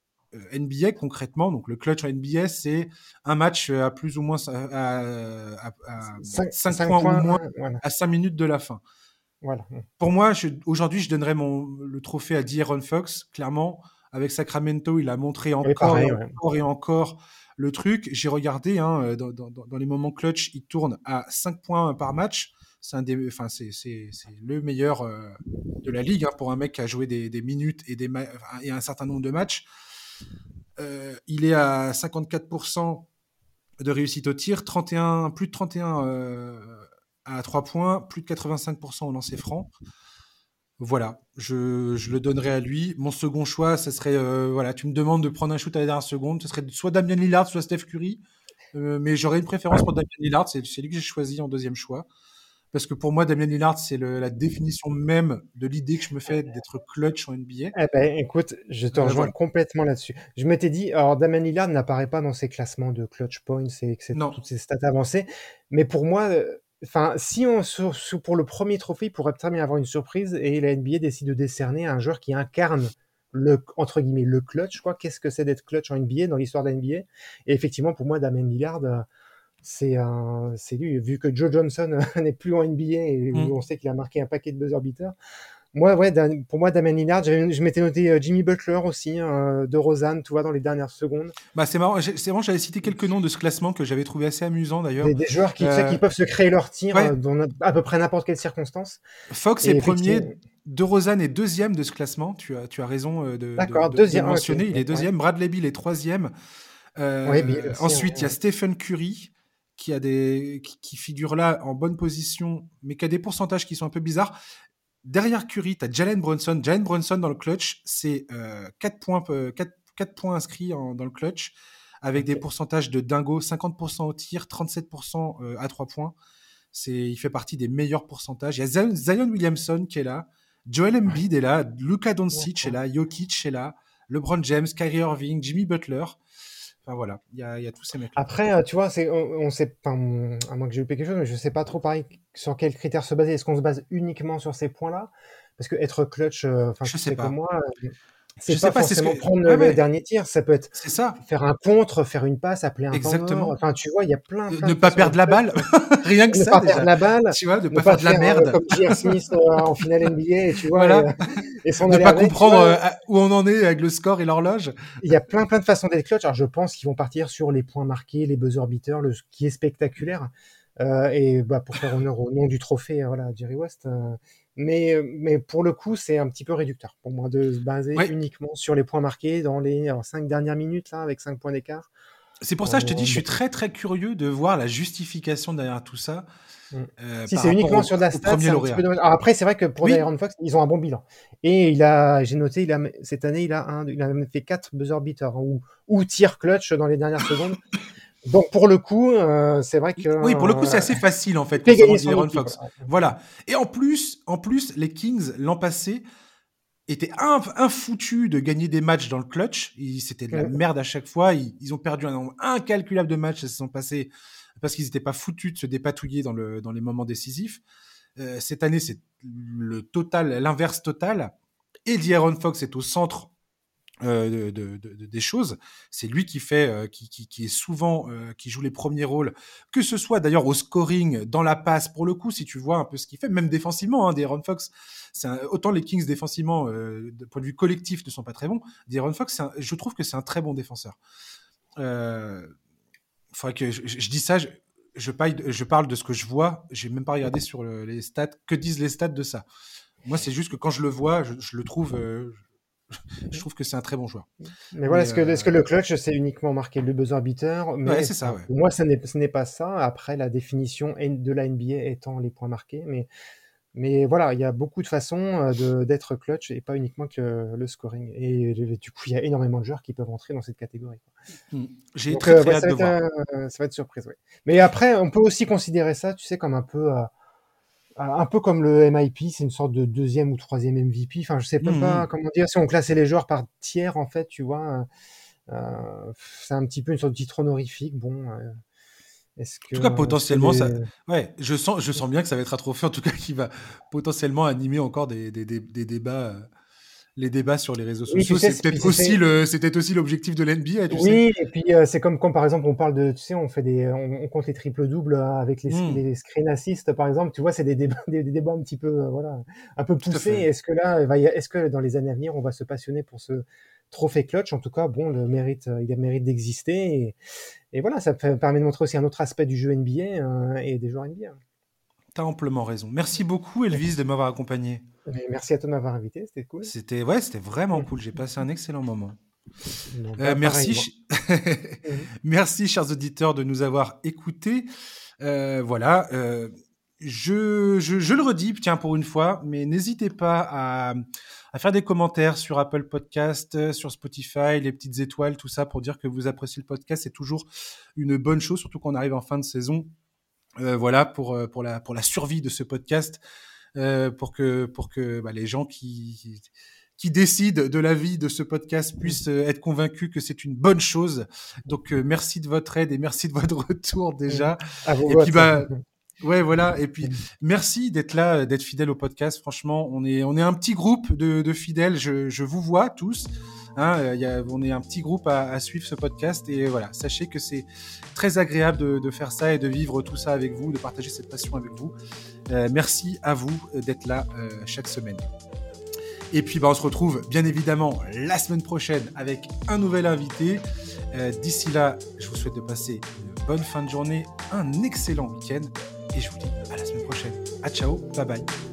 NBA concrètement. Donc le clutch en NBA, c'est un match à plus ou moins à, à, à 5, 5, 5 points, points, ou moins voilà. à 5 minutes de la fin. Voilà. Pour moi, aujourd'hui, je donnerais mon, le trophée à D'Aaron Fox. Clairement, avec Sacramento, il a montré encore, pareil, et encore et encore le truc. J'ai regardé hein, dans, dans, dans, les moments clutch, il tourne à 5 points par match. C'est enfin le meilleur euh, de la ligue hein, pour un mec qui a joué des, des minutes et des et un certain nombre de matchs. Euh, il est à 54% de réussite au tir, 31, plus de 31% euh, à 3 points, plus de 85% au lancer franc. Voilà, je, le donnerai à lui. Mon second choix, ce serait, euh, voilà, tu me demandes de prendre un shoot à la dernière seconde, ce serait soit Damien Lillard, soit Steph Curry. Euh, mais j'aurais une préférence pour Damien Lillard, c'est lui que j'ai choisi en deuxième choix parce que pour moi, Damien Lillard, c'est la définition même de l'idée que je me fais d'être clutch en NBA. Eh ben, écoute, je te euh, rejoins voilà. complètement là-dessus. Je m'étais dit, alors Damien Lillard n'apparaît pas dans ces classements de clutch points et que toutes ces stats avancées, mais pour moi, enfin, si on pour le premier trophée, il pourrait très bien avoir une surprise et la NBA décide de décerner un joueur qui incarne le entre guillemets le clutch quoi. Qu'est-ce que c'est d'être clutch en NBA dans l'histoire de la NBA Et effectivement, pour moi, Damien Lillard, euh, c'est c'est lui. Vu que Joe Johnson n'est plus en NBA et mm. on sait qu'il a marqué un paquet de buzzer beaters, moi, ouais, pour moi, Damien Lillard, je m'étais noté euh, Jimmy Butler aussi, hein, de Rosanne, tu vois, dans les dernières secondes. Bah, c'est marrant, c'est marrant, j'avais cité quelques noms de ce classement que j'avais trouvé assez amusant d'ailleurs. Des, joueurs qui, euh... qui peuvent se créer leur tir euh, dans à peu près n'importe quelle circonstance. Fox est premier, de Rosanne est deuxième de ce classement, tu as, tu as raison euh, de, de, deuxième, mentionner, il est deuxième, Bradley Bill est troisième. ensuite, il y a Stephen Curry qui a des qui, qui, figure là en bonne position, mais qui a des pourcentages qui sont un peu bizarres. Derrière Curry, tu as Jalen Brunson. Jalen Brunson dans le clutch, c'est 4, euh, points, 4, euh, 4 points inscrits dans le clutch, avec des pourcentages de dingo, 50% au tir, 37% euh, à 3 points. Il fait partie des meilleurs pourcentages. Il y a Zion Williamson qui est là, Joel Embiid est là, Luka Doncic est là, Jokic est là, LeBron James, Kyrie Irving, Jimmy Butler. Enfin voilà, il y a, tous ces mecs. Après, euh, tu vois, c'est, on, sait pas, à moins que j'ai loupé quelque chose, mais je sais pas trop pareil sur quels critères se baser. Est-ce qu'on se base uniquement sur ces points-là? Parce que être clutch, euh, enfin, je sais pas. moi, euh, c'est pas, pas forcément prendre le, dernier tir, ça peut être ça. faire un contre, faire une passe, appeler un Exactement. Enfin, tu vois, il y a plein, plein ne pas perdre la balle, rien que ne ça. Pas perdre la balle, tu vois, ne pas, faire de la merde. comme J.R. Smith en finale NBA, tu vois. Voilà. Et, et ne pas comprendre où on en est avec le score et l'horloge. Il y a plein, plein de façons d'être clutch. Alors, je pense qu'ils vont partir sur les points marqués, les buzzer beaters, le qui est spectaculaire. Euh, et bah, pour faire honneur au nom du trophée, voilà, Jerry West. Euh, mais, mais pour le coup, c'est un petit peu réducteur pour moi de se baser uniquement sur les points marqués dans les cinq dernières minutes, là, avec cinq points d'écart. C'est pour ça que je te dis, je suis très très curieux de voir la justification derrière tout ça. Mmh. Euh, si c'est uniquement sur de la stat, c'est un petit peu après, c'est vrai que pour oui. Fox, ils ont un bon bilan. Et il a, j'ai noté, il a, cette année, il a, un, il a fait quatre buzzer beaters ou, ou tir clutch dans les dernières secondes. Donc pour le coup, euh, c'est vrai que oui, pour le coup, c'est assez facile en fait. Aaron Fox. Voilà. Et en plus, en plus, les Kings l'an passé étaient infoutus de gagner des matchs dans le clutch. C'était de la merde à chaque fois. Ils, ont perdu un nombre incalculable de matchs. Ils se sont passés parce qu'ils n'étaient pas foutus de se dépatouiller dans le dans les moments décisifs. Euh, cette année, c'est le total, l'inverse total. Et Aaron Fox est au centre euh, de, de, des choses. C'est lui qui fait, euh, qui, est souvent, euh, qui joue les premiers rôles, que ce soit d'ailleurs au scoring, dans la passe. Pour le coup, si tu vois un peu ce qu'il fait, même défensivement, hein, De'Aaron Fox, c'est autant les Kings défensivement, de point de vue collectif, ne sont pas très bons. De'Aaron Fox, un, je trouve que c'est un très bon défenseur. Euh, faudrait que je, je, dis ça. Je, parle, de ce que je vois. J'ai même pas regardé sur le, les stats. Que disent les stats de ça? Moi, c'est juste que quand je le vois, je le trouve je trouve que c'est un très bon joueur. Mais voilà, est-ce que, est que, le clutch, c'est uniquement marqué le buzzer beater mais c'est ça. Ouais. Pour moi, ce n'est pas ça. Après, la définition de la NBA étant les points marqués. Mais, mais voilà, il y a beaucoup de façons d'être clutch et pas uniquement que le scoring. Et du coup, il y a énormément de joueurs qui peuvent entrer dans cette catégorie. Mmh. J'ai très, très hâte de voir. ça va être surprise, oui. Mais après, on peut aussi considérer ça, tu sais, comme un peu un peu comme le MIP, c'est une sorte de deuxième ou troisième MVP. Enfin, je sais pas, pas mmh. comment dire. Si on classait les joueurs par tiers, en fait, tu vois, euh, c'est un petit peu une sorte de titre honorifique. Bon, euh, est-ce que en tout cas, potentiellement, ça. Ouais, je sens, je sens bien que ça va être un trophée, en tout cas, qui va potentiellement animer encore des, des débats. Euh, les débats sur les réseaux sociaux. Oui, c'était aussi le, c'était aussi l'objectif de l'NBA. Tu oui, et puis euh, c'est comme quand par exemple on parle de, tu sais, on fait des, on, compte les triples doubles euh, avec les, hmm. les screen assists par exemple. Tu vois, c'est des débats, des, débats un petit peu, euh, voilà, un peu poussés. Est-ce que là, est-ce que dans les années à venir, on va se passionner pour ce trophée clutch? En tout cas, bon, le mérite, il a le mérite d'exister et, et, voilà, ça permet de montrer aussi un autre aspect du jeu NBA et des joueurs NBA. T'as amplement raison. Merci beaucoup, Elvis, de m'avoir accompagné. merci à toi de m'avoir invité, c'était cool. C'était ouais, c'était vraiment cool. J'ai passé un excellent moment. Euh, merci, merci, chers auditeurs, de nous avoir écoutés. Euh, voilà, euh, je, je, je, le redis, tiens, pour une fois, mais n'hésitez pas à, à, faire des commentaires sur Apple Podcast, sur Spotify, les petites étoiles, tout ça, pour dire que vous appréciez le podcast. C'est toujours une bonne chose, surtout quand on arrive en fin de saison. Euh, voilà pour euh, pour la pour la survie de ce podcast, euh, pour que pour que bah, les gens qui qui décident de la vie de ce podcast puissent être convaincus que c'est une bonne chose. Donc merci de votre aide et merci de votre retour déjà. À et puis bah Ouais, voilà. Et puis, merci d'être là, d'être fidèle au podcast. Franchement, on est, on est un petit groupe de, de fidèles. Je, je, vous vois tous. Hein, a, on est un petit groupe à, suivre ce podcast. Et voilà, sachez que c'est très agréable de, faire ça et de vivre tout ça avec vous, de partager cette passion avec vous. Euh, merci à vous d'être là euh, chaque semaine. Et puis, bah, on se retrouve bien évidemment la semaine prochaine avec un nouvel invité. Euh, D'ici là, je vous souhaite de passer une bonne fin de journée, un excellent week-end et je vous dis à la semaine prochaine. À ciao, bye bye.